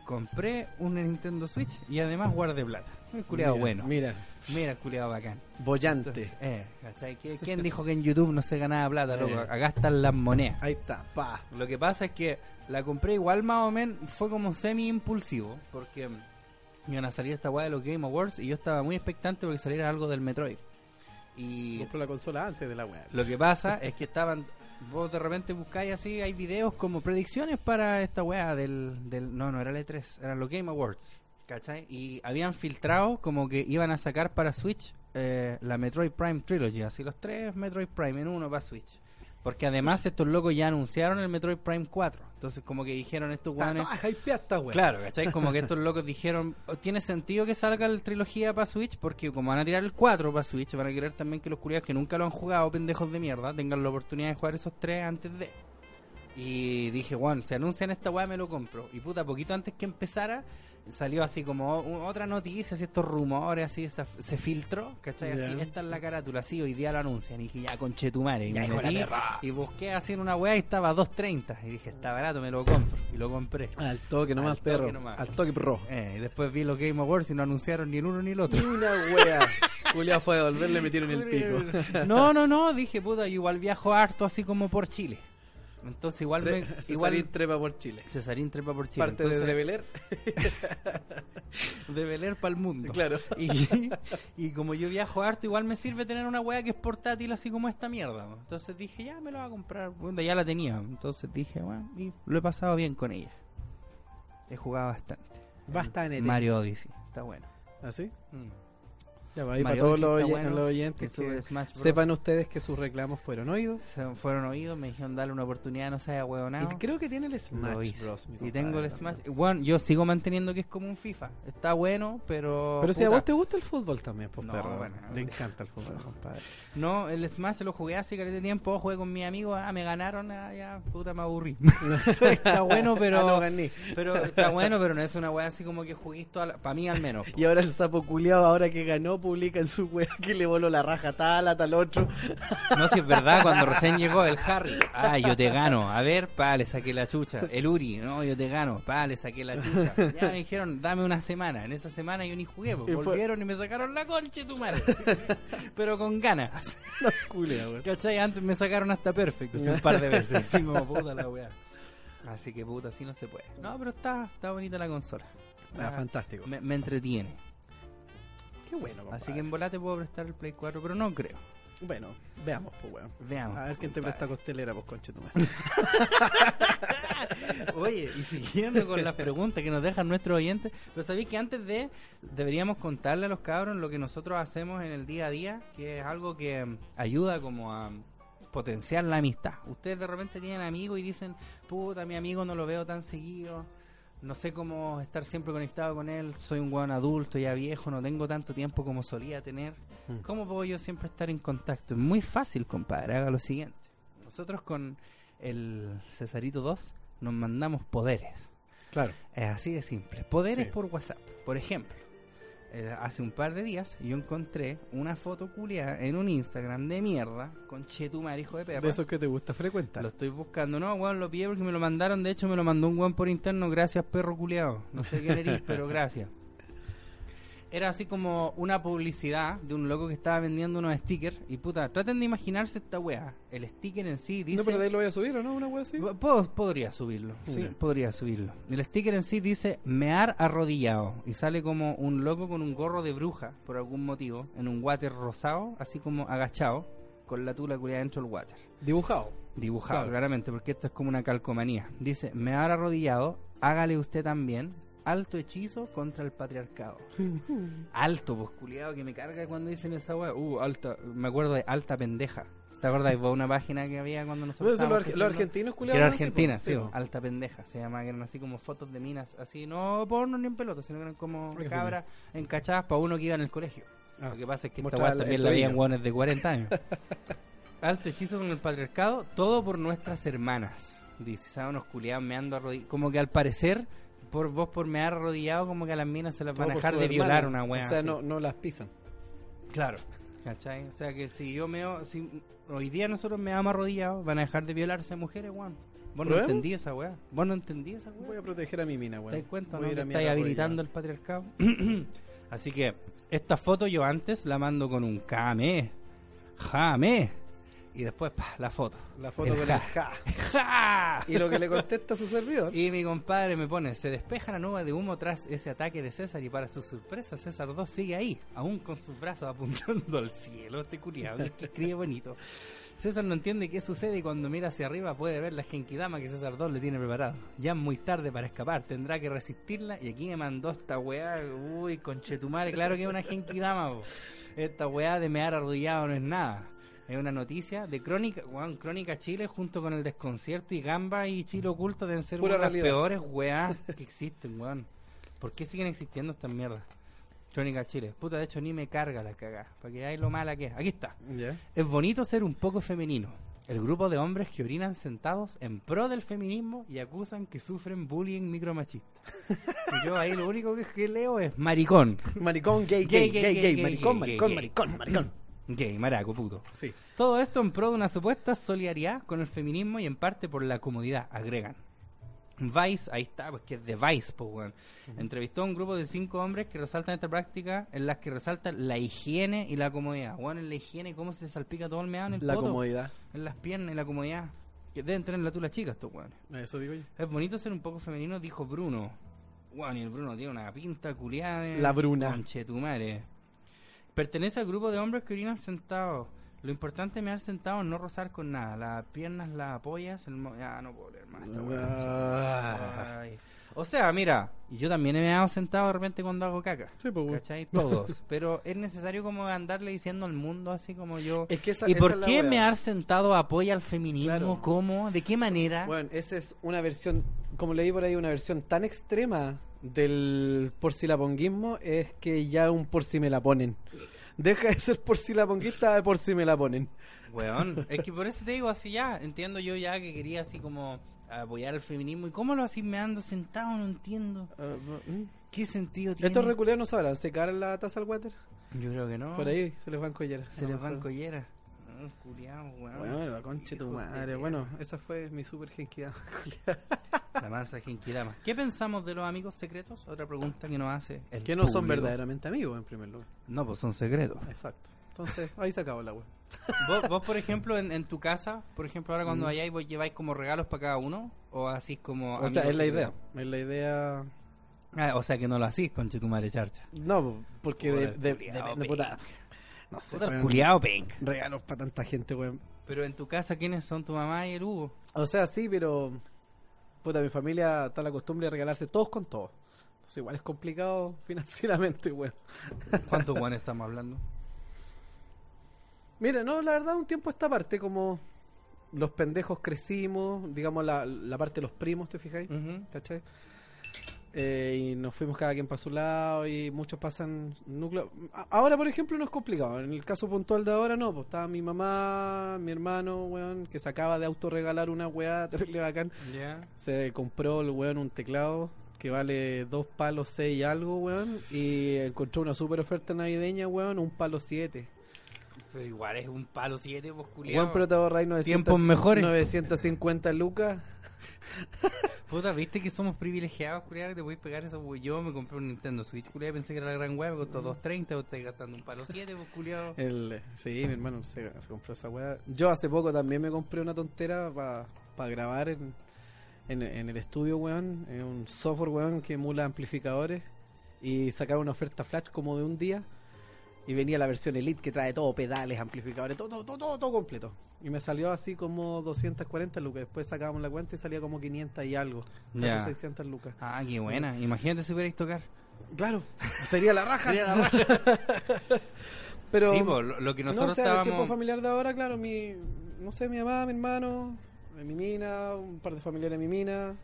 compré un Nintendo Switch y además guardé plata. Un culiado bueno. Mira, Mira, el culiado bacán. bollante. Entonces, eh, ¿cachai? ¿Qui- ¿Quién dijo que en YouTube no se ganaba plata, loco? Eh. Acá están las monedas. Ahí está, pa. Lo que pasa es que la compré igual más o menos, fue como semi impulsivo, porque iban a salir esta weá de los Game Awards y yo estaba muy expectante porque saliera algo del Metroid. Se Y compró la consola antes de la weá. lo que pasa es que estaban. Vos de repente buscáis así, hay videos como predicciones para esta weá del, del. No, no era el E3, eran los Game Awards. ¿Cachai? Y habían filtrado como que iban a sacar para Switch eh, la Metroid Prime Trilogy, así los tres Metroid Prime en uno para Switch. Porque además estos locos ya anunciaron el Metroid Prime 4. Entonces como que dijeron estos. Ah, esta weá. Claro, ¿cachai? Como que estos locos dijeron, "Oh, tiene sentido que salga la trilogía para Switch, porque como van a tirar el 4 para Switch, van a querer también que los curiosos que nunca lo han jugado, pendejos de mierda, tengan la oportunidad de jugar esos tres antes de. Y dije, bueno, se anuncian esta weá, me lo compro. Y puta, poquito antes que empezara, salió así como otra noticia, así estos rumores, así esta- se filtró, ¿cachai? Así, esta es la carátula, así, hoy día lo anuncian. Y dije, ya, conchetumare. Y Ya, me metí y busqué así en una weá y estaba a 2.30. Y dije, está barato, me lo compro. Y lo compré. Al toque nomás, Al toque perro. nomás. Al toque, perro. Eh, y después vi los Game Awards y no anunciaron ni el uno ni el otro. Ni una wea. Julia fue a devolver, le metieron el pico. No, no, no, dije, puta, igual viajo harto así como por Chile. Entonces igual me... Cesarín Igual... trepa por Chile. Cesarín trepa por Chile. Parte entonces, de Beler. de Beler para el mundo. Claro. Y, y como yo viajo harto, igual me sirve tener una weá que es portátil así como esta mierda. ¿no? Entonces dije, ya me lo voy a comprar. Bueno, ya la tenía. Entonces dije, bueno, y lo he pasado bien con ella. He jugado bastante. Bastante. Mario Odyssey. Está bueno. ¿Así? Mm. Ya va, ahí para todos los, está oyen- bueno, los Que oyentes sube que Smash Bros. sepan ustedes que sus reclamos fueron oídos. Se fueron oídos, me dijeron darle una oportunidad, no se haya huevonado. Y creo que tiene el Smash. Bros. mi Y tengo el también. Smash. Bueno, yo sigo manteniendo que es como un FIFA. Está bueno, pero. Pero si a vos te gusta el fútbol también, pues No, perro. bueno. Le encanta el fútbol, compadre. No, el Smash lo jugué así que de tiempo. Jugué con mi amigo. Ah, me ganaron. Ah, ya, puta, me aburrí. está bueno, pero. Ah, no gané. pero está bueno, pero no es una weá así como que juguís Para mí al menos. Y ahora el sapo culiado, ahora que ganó, publica en su web que le voló la raja tal, a tal otro. No, si es verdad, cuando recién llegó el Harry, ah, yo te gano, a ver, pa, le saqué la chucha. El Uri, no, yo te gano, pa, le saqué la chucha. Ya me dijeron, dame una semana. En esa semana yo ni jugué, pues, Y fue- volvieron y me sacaron la concha tu madre. Pero con ganas. No, culiado, weón. ¿Cachai? Antes me sacaron hasta perfecto, así un par de veces. Así como puta la weá. Así que puta, así no se puede. No, pero está, está bonita la consola. Ah, fantástico. Me, me entretiene. Qué bueno, compadre. Así que en volate puedo prestar el Play 4, pero no creo. Bueno, veamos, pues, weón. Veamos. A ver quién te presta costelera, pues, conche tu madre. Oye, y siguiendo con las preguntas que nos dejan nuestros oyentes, pero sabéis que antes de deberíamos contarle a los cabros lo que nosotros hacemos en el día a día, que es algo que mm, ayuda como a mm, potenciar la amistad. Ustedes de repente tienen amigos y dicen, puta, mi amigo no lo veo tan seguido, no sé cómo estar siempre conectado con él, soy un buen adulto, ya viejo, no tengo tanto tiempo como solía tener. Mm. ¿Cómo puedo yo siempre estar en contacto? Es muy fácil, compadre, haga lo siguiente. Nosotros con el Cesarito 2 nos mandamos poderes. Claro. Es así de simple. Poderes Sí. por WhatsApp. Por ejemplo, eh, hace un par de días yo encontré una foto culiada en un Instagram de mierda con Chetumar, hijo de perra. De esos que te gusta frecuentar. Lo estoy buscando, no, weón, lo pillé porque me lo mandaron. De hecho, me lo mandó un weón por interno. Gracias, perro culiado. No sé quién eres, pero gracias. Era así como una publicidad de un loco que estaba vendiendo unos stickers. Y puta, traten de imaginarse esta wea. El sticker en sí dice. No, pero de ahí lo voy a subir, ¿o no? Una wea así. Puedo- podría subirlo, sí, podría subirlo. El sticker en sí dice mear arrodillado y sale como un loco con un gorro de bruja por algún motivo en un water rosado, así como agachado con la tula culiada dentro del water. Dibujado. Dibujado, Claro. claramente, porque esto es como una calcomanía. Dice, mear arrodillado, hágale usted también alto hechizo contra el patriarcado. alto, pues culiado, que me carga cuando dicen esa weá. Uh, alta, me acuerdo de alta pendeja. ¿Te acuerdas de una página que había cuando nosotros los, arge- los argentinos, culiados. era Argentina, po. sí, po. alta pendeja, se llama, que eran así como fotos de minas, así, no porno ni en pelota, sino que eran como cabras encachadas para uno que iba en el colegio. Ah, Lo que pasa es que esta weá también la veían hueones de 40 años. Alto hechizo con el patriarcado, todo por nuestras hermanas. Dice, ¿sabes? Unos culiados meando arrodillados. Como que al parecer, por vos por mear arrodillado, como que a las minas se las van a dejar de hermana. violar una wea. O sea, así. no, no las pisan. Claro. ¿Cachai? O sea que si yo meo, si hoy día nosotros me damos arrodillados, van a dejar de violarse mujeres, weón. Vos no entendí esa weá. Vos no entendí esa Voy weá. a proteger a mi mina, ¿Te weón. das cuenta, Voy no? Que estáis habilitando el patriarcado. Así que esta foto yo antes la mando con un Kame. Jame. Y después, pa, la foto. La foto El con ja. el ja. ¡Ja! Y lo que le contesta a su servidor. Y mi compadre me pone, se despeja la nube de humo tras ese ataque de César y para su sorpresa César 2 sigue ahí, aún con sus brazos apuntando al cielo, este curiado, que escribe bonito. César no entiende qué sucede y cuando mira hacia arriba puede ver la genkidama que César 2 le tiene preparado. Ya es muy tarde para escapar, tendrá que resistirla y aquí me mandó esta weá, uy, conchetumare, claro que es una genkidama, po. Esta weá de mear arrodillado no es nada. Es una noticia de Crónica, weón, Crónica Chile junto con el desconcierto y Gamba y Chile Oculto deben ser Pura una de las peores weas que existen, weón. ¿Por qué siguen existiendo estas mierdas? Crónica Chile. Puta, de hecho ni me carga la cagada. Para que veáis lo mala que es. Aquí está. Es bonito ser un poco femenino. El grupo de hombres que orinan sentados en pro del feminismo y acusan que sufren bullying micromachista. y yo ahí lo único que, que leo es maricón. Maricón, gay, Gay, gay, gay, gay, gay, gay, gay, maricón, maricón, maricón, maricón. Gay, maraco, puto. Sí. Todo esto en pro de una supuesta solidaridad con el feminismo y en parte por la comodidad, agregan. Vice, ahí está, pues que es de Vice, pues, weón. Entrevistó a un grupo de cinco hombres que resaltan esta práctica en las que resaltan la higiene y la comodidad. Weón, en la higiene, cómo se salpica todo el meado en el La poto, comodidad. en las piernas y la comodidad. Que deben tener la tula chicas, estos weones. Eso digo yo. Es bonito ser un poco femenino, dijo Bruno. Bueno, y el Bruno tiene una pinta culiada. de- La Bruna. Conchetumare. Pertenece al grupo de hombres que orinan sentados. Lo importante es mear sentado, no rozar con nada. Las piernas, las apoyas. El mo- ya no puedo leer más esta. Ah. Ay. O sea, mira, yo también he meado sentado de repente cuando hago caca. Sí, pues. ¿Cachai? Todos. Pero es necesario como andarle diciendo al mundo así como yo. Es que esa- ¿Y esa por qué weá. mear sentado apoya al feminismo? Claro. ¿Cómo? ¿De qué manera? Bueno, esa es una versión, como leí por ahí, una versión tan extrema del por si la ponguismo es que ya un por si me la ponen. Deja de ser por si la ponguista de por si me la ponen. Weón, es que por eso te digo así ya, entiendo yo ya que quería así como apoyar al feminismo y cómo lo así me ando sentado, no entiendo. Ah, mm. ¿Qué sentido tiene? Estos reculeros no sabrán secar la taza al water. Yo creo que no. Por ahí se les van colleras. se les van colleras. Weón. Bueno, la concha de tu de madre. Bueno, esa fue mi super genquidad. La mansa genkidama. ¿Qué pensamos de los amigos secretos? Otra pregunta que nos hace el que no son público. verdaderamente amigos en primer lugar. No, pues son secretos. Exacto. Entonces, ahí se acabó la web. ¿Vos, vos, por ejemplo, en, en tu casa, por ejemplo, ahora cuando Mm. vayáis, vos lleváis como regalos para cada uno? ¿O así como O sea, es la idea. Es la idea. Ah, o sea, que no lo hacís con tu madre charcha. No, porque de, Puta, de, culiao, de- de puta. No sé, pink. regalos para tanta gente, weón. Pero en tu casa, ¿quiénes son tu mamá y el Hugo? O sea, sí, pero. Puta, mi familia está la costumbre de regalarse todos con todos. Entonces, igual es complicado financieramente, weón. ¿Cuántos guanes estamos hablando? Mira, no, la verdad, un tiempo esta parte, como los pendejos crecimos, digamos, la, la parte de los primos, ¿te fijáis? ¿Cachai? Eh, y nos fuimos cada quien para su lado y muchos pasan núcleo. Ahora, por ejemplo, no es complicado. En el caso puntual de ahora, no. Pues estaba mi mamá, mi hermano, weón, que se acaba de autorregalar una weá terrible bacán. Se compró el weón un teclado que vale dos palos seis y algo, weón. Y encontró una super oferta navideña, weón, un palo siete. Pero igual es un palo 7, pues culiao. Weón, pero te ahorráis 900, Tiempos mejores. 950 lucas. Puta, viste que somos privilegiados, culiao, que te voy a pegar eso, pues yo me compré un Nintendo Switch, culiao, pensé que era la gran hueá, me costó 2.30, vos estás gastando un palo 7, pues culiao. El, sí, mi hermano se, se compró esa weá. Yo hace poco también me compré una tontera para grabar en, en, en el estudio, weón. En un software, weón, que emula amplificadores. Y sacaron una oferta flash como de un día. Y venía la versión Elite que trae todo, pedales, amplificadores, todo, todo, todo, todo, completo. Y me salió así como 240 lucas. Después sacábamos la cuenta y salía como 500 y algo. Casi Ya. 600 lucas. Ah, qué buena. Imagínate si pudierais tocar. Claro, sería la raja. Sería la Pero sí, pues, lo, lo que nosotros no, o sea, el tiempo familiar de ahora, claro, mi, no sé, mi mamá, mi hermano, eh, mi mina, un par de familiares de mi mina.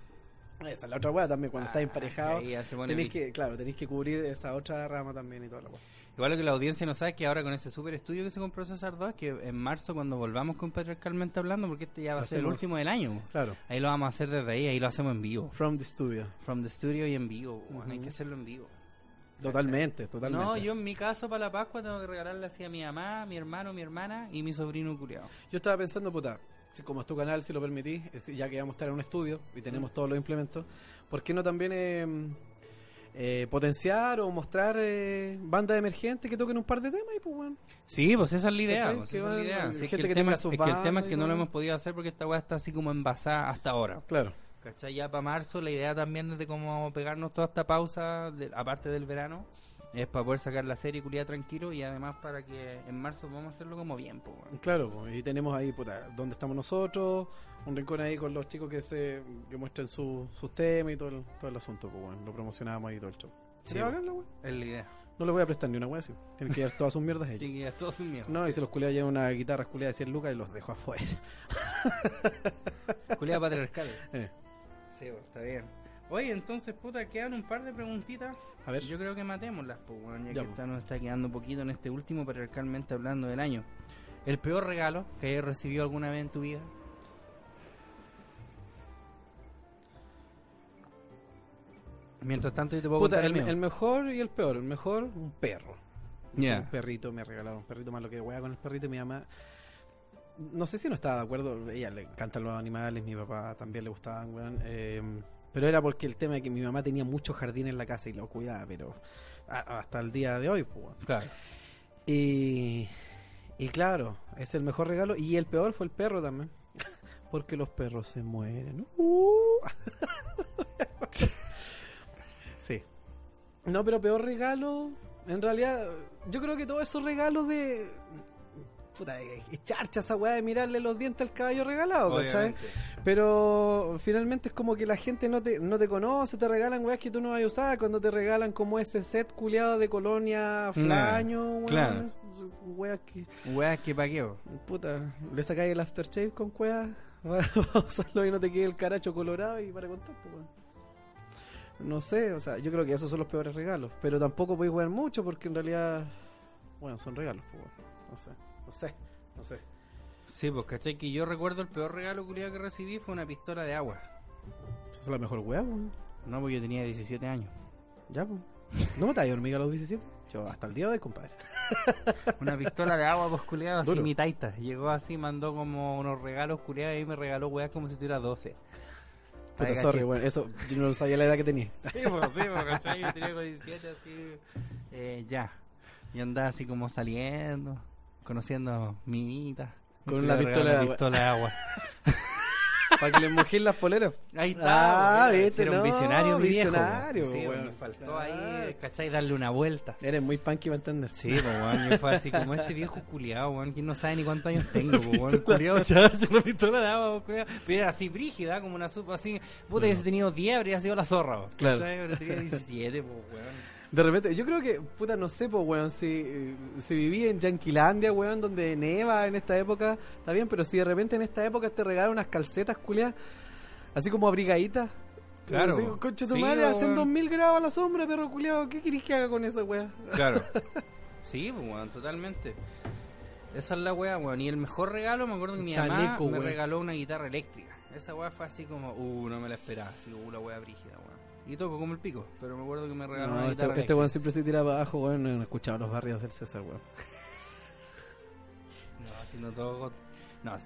Esa es la otra weá también, cuando Ah, estás emparejado. bien. que, claro, tenéis que cubrir esa otra rama también y toda la weá. Igual lo que la audiencia no sabe es que ahora con ese super estudio que se compró César 2, que en marzo cuando volvamos con Patriarcalmente Hablando, porque este ya va a ser el último del año. Claro. Ahí lo vamos a hacer desde ahí, ahí lo hacemos en vivo. From the studio. From the studio y en vivo, bueno, hay que hacerlo en vivo. Totalmente, totalmente. No, yo en mi caso para la Pascua tengo que regalarle así a mi mamá, mi hermano, mi hermana y mi sobrino curiado. Yo estaba pensando, puta, si como es tu canal, si lo permitís, es- ya que vamos a estar en un estudio y tenemos todos los implementos, ¿por qué no también eh, eh, potenciar o mostrar eh, bandas emergentes que toquen un par de temas y pues bueno. Sí, pues esa es la idea. Pues esa es la idea. Que el tema, es que el tema es bandas que y no lo hemos podido hacer porque esta weá está así como envasada hasta ahora. Claro. ¿Cachai? Ya para marzo la idea también es de cómo pegarnos toda esta pausa, de- aparte del verano, es para poder sacar la serie culiada tranquilo y además para que en marzo podamos hacerlo como bien, pues. Claro, pues, y tenemos ahí, puta, donde estamos nosotros, un rincón ahí con los chicos que se que muestren su- sus temas y todo el, todo el asunto, pues bueno, lo promocionábamos ahí todo el show. Sí, bacán la wea. Es la idea. No le voy a prestar ni una wea así. Tienen que llevar todas sus mierdas ellos. Tiene que ir todo su mierda. No, y si los culiados llevan una guitarra culiada de 100 lucas y los dejo afuera. Culiada patriarcal. Eh, Sí, pues, está bien. Oye, entonces, puta, quedan un par de preguntitas. A ver. Yo creo que matémoslas, pues, weón, ya, Ya, que está- nos está quedando poquito en este último patriarcalmente hablando del año. ¿El peor regalo que hayas recibido alguna vez en tu vida? Mientras tanto, yo te puedo Puta, contar el, el, mío. el mejor y el peor. El mejor, un perro. Un perrito, me regalaron un perrito más lo que wea con el perrito y mi mamá. No sé si no estaba de acuerdo. Ella le encantan los animales, mi papá también le gustaban, weón. eh, pero era porque el tema de que mi mamá tenía mucho jardín en la casa y lo cuidaba, pero a- hasta el día de hoy, pues. Claro. Y, y claro, es el mejor regalo. Y el peor fue el perro también. Porque los perros se mueren. Uh. No, pero peor regalo. En realidad, yo creo que todos esos regalos de. Puta, de echarcha esa weá de mirarle los dientes al caballo regalado, ¿cachai? Pero finalmente es como que la gente no te, no te conoce, te regalan weas que tú no vas a usar. Cuando te regalan como ese set culiado de colonia flaño, weón, claro. weas que. Weas que paqueo. Puta, le sacáis el aftershave con cuevas, vas a usarlo y no te quede el caracho colorado y para contar, pues, weón. No sé, o sea, yo creo que esos son los peores regalos. Pero tampoco podéis jugar mucho porque en realidad, bueno, son regalos, pues. No sé, no sé, no sé. Sí, pues, ¿cachai? Que yo recuerdo el peor regalo culiado que recibí fue una pistola de agua. Esa es la mejor wea, weón. No, porque yo tenía 17 años. Ya, pues. ¿No matáis hormiga a los 17? Yo hasta el día de hoy, compadre. Una pistola de agua, pues culiado, así Duro. mi taita. Llegó así, mandó como unos regalos culiados y me regaló weas como si tuviera 12. Puta, sorry, bueno, eso yo no sabía la edad que tenía. Sí, pues, sí, pues, ¿cachai? Yo tenía como 17, así. Eh, ya. Y andaba así como saliendo, conociendo minitas. Con una pistola de agua. pistola de agua. Para que les mojéis las poleras. Ahí está. Ah, viste, Era un no, visionario, mi viejo. visionario, pues. Sí, weón. me faltó ahí, ¿cachai? Darle una vuelta. Eres muy punky para entender. Sí, pues, yo fue así como este viejo culiado, weón, que no sabe ni cuántos años tengo, pues, weón, culiado, pistola pues, culiao. Pero era así brígida, como una supa así, puta, hubiese tenido 10, habría sido la zorra, pues, Claro. ¿cachai? Pero tenía 17, pues, weón. De repente, yo creo que, puta, no sé, pues, weón, si, si viví en Yanquilandia, weón, donde neva en esta época, está bien, pero si de repente en esta época te regalan unas calcetas, culiadas, así como abrigaditas. Claro. Así, Concha tu Sí, madre, weón. hacen 2000 grados a la sombra, perro culiado. ¿Qué querés que haga con esa weá? Claro. Sí, pues, weón, totalmente. Esa es la weá, weón. Y el mejor regalo, me acuerdo que mi mamá Chaleco, me weón. regaló una guitarra eléctrica. Esa weá fue así como, uh, no me la esperaba, así como la weá brígida, weón. Y toco como el pico, pero me acuerdo que me regaló No, una este, guitarra este weón siempre se tira para abajo, weón. No he escuchado los barrios del César, weón. No, si no toco...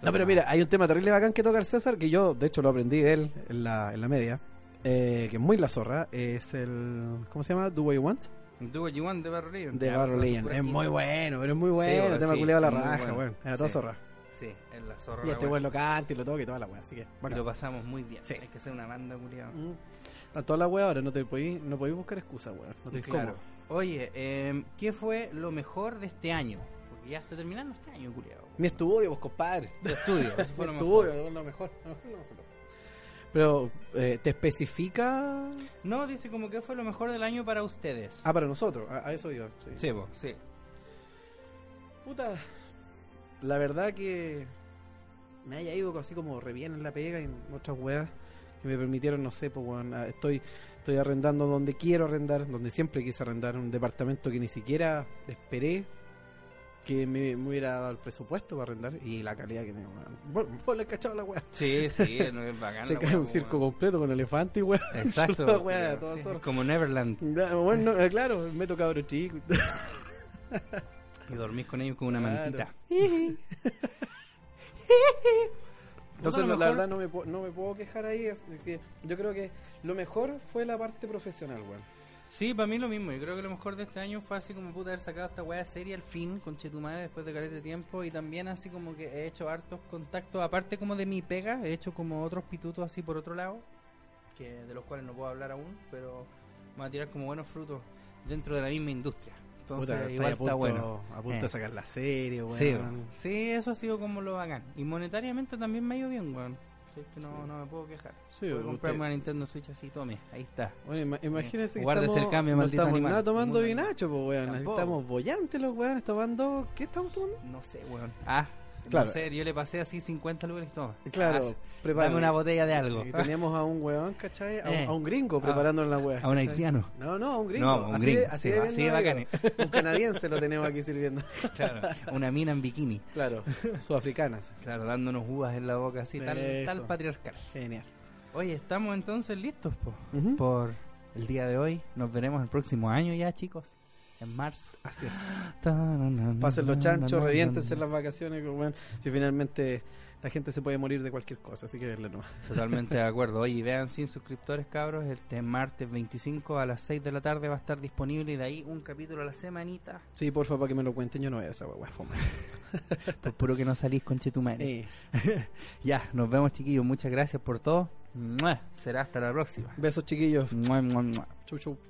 No, pero mira, hay un tema terrible bacán que toca el César, que yo, de hecho, lo aprendí de él en la, en la media, eh, que es muy la zorra. Es el. ¿Cómo se llama? Do What You Want? Do What You Want de Barro. De Barro Es muy bueno, pero es muy bueno. el tema sí, culiado la raja, bueno. weón. Era todo Sí. zorra. Sí, es la zorra. Y este weón lo canta y lo toca y toda la weá. Así que, Y lo pasamos muy bien. Sí. Hay que ser una banda, culiado. Mm. Está toda la weá ahora, no te podéis no podéis buscar excusa, weón. No te Claro. Oye, eh, ¿qué fue lo mejor de este año? Porque ya está terminando este año, culiado. Mi estudio, vos, compadre. Tu estudio, eso fue lo estudio, mejor. es lo mejor. lo mejor. Pero, eh, ¿te especifica? No, dice como que fue lo mejor del año para ustedes. Ah, para nosotros, a, a eso yo. sí. Sí, vos, sí. Puta, la verdad que me haya ido así como re bien en la pega y en otras weas que me permitieron, no sé, pues ah, estoy, estoy arrendando donde quiero arrendar, donde siempre quise arrendar, un departamento que ni siquiera esperé que me, me hubiera dado el presupuesto para arrendar y la calidad que tengo. Vos, vos le has cachado la wea. Sí, sí, no es bacán. Te cae wea, un po, circo weón. completo con elefante y weón. Exacto. La wea, sí. Como Neverland. Bueno, no, eh, claro, me toca cabro chico. Y dormís con ellos con una Claro. mantita. Entonces, no, la verdad, no me, puedo- no me puedo quejar ahí. es que yo creo que lo mejor fue la parte profesional, weón. Sí, para mí lo mismo. Yo creo que lo mejor de este año fue así como puta haber sacado esta weá serie al fin, con Chetumare, después de caleta de tiempo. Y también así como que he hecho hartos contactos, aparte como de mi pega, he hecho como otros pitutos así por otro lado, que de los cuales no puedo hablar aún, pero van a tirar como buenos frutos dentro de la misma industria. Entonces, Puta, igual está punto, bueno. a punto Eh. de sacar la serie, weón. Sí, weón. sí, eso ha sido como lo bacán. Y monetariamente también me ha ido bien, weón. Sí, es que no, no me puedo quejar. Sí, Puedo usted- comprarme una Nintendo Switch así, tome, ahí está. Oye, ima- imagínese que Guárdese estamos, el cambio, no maldito estamos animal. nada tomando vinacho, pues, weón. Estamos bollantes los weones tomando... ¿Qué estamos tomando? No sé, weón. Ah, Claro. no sé, yo le pasé así 50 lucas y toma. Claro, Ah, prepárame. Dame una botella de algo. Y teníamos a un weón, ¿cachai? A, un- Eh. a un gringo A- preparando la weá. a un haitiano. No, no, a un gringo. No, un así gringo, De, así sí, de, así digo. Un canadiense lo tenemos aquí sirviendo. Claro, una mina en bikini. Claro, sudafricanas. Claro, dándonos uvas en la boca así, tal, tal patriarcal. Genial. Oye, estamos entonces listos po, por el día de hoy. Nos veremos el próximo año ya, chicos. En marzo. Así es. Pasen los chanchos, reviéntense las vacaciones. Si finalmente la gente se puede morir de cualquier cosa, así que denle nomás. Totalmente de acuerdo. Oye, vean sin suscriptores, cabros. Este martes 25 a las 6 de la tarde va a estar disponible y de ahí un capítulo a la semanita. Sí, porfa, para que me lo cuenten, yo no voy a esa fome. Por puro que no salís con Chetumare. Eh, Ya, nos vemos, chiquillos. Muchas gracias por todo. Será hasta la próxima. besos, chiquillos. ¡Mua, mua, mua! Chau, chau.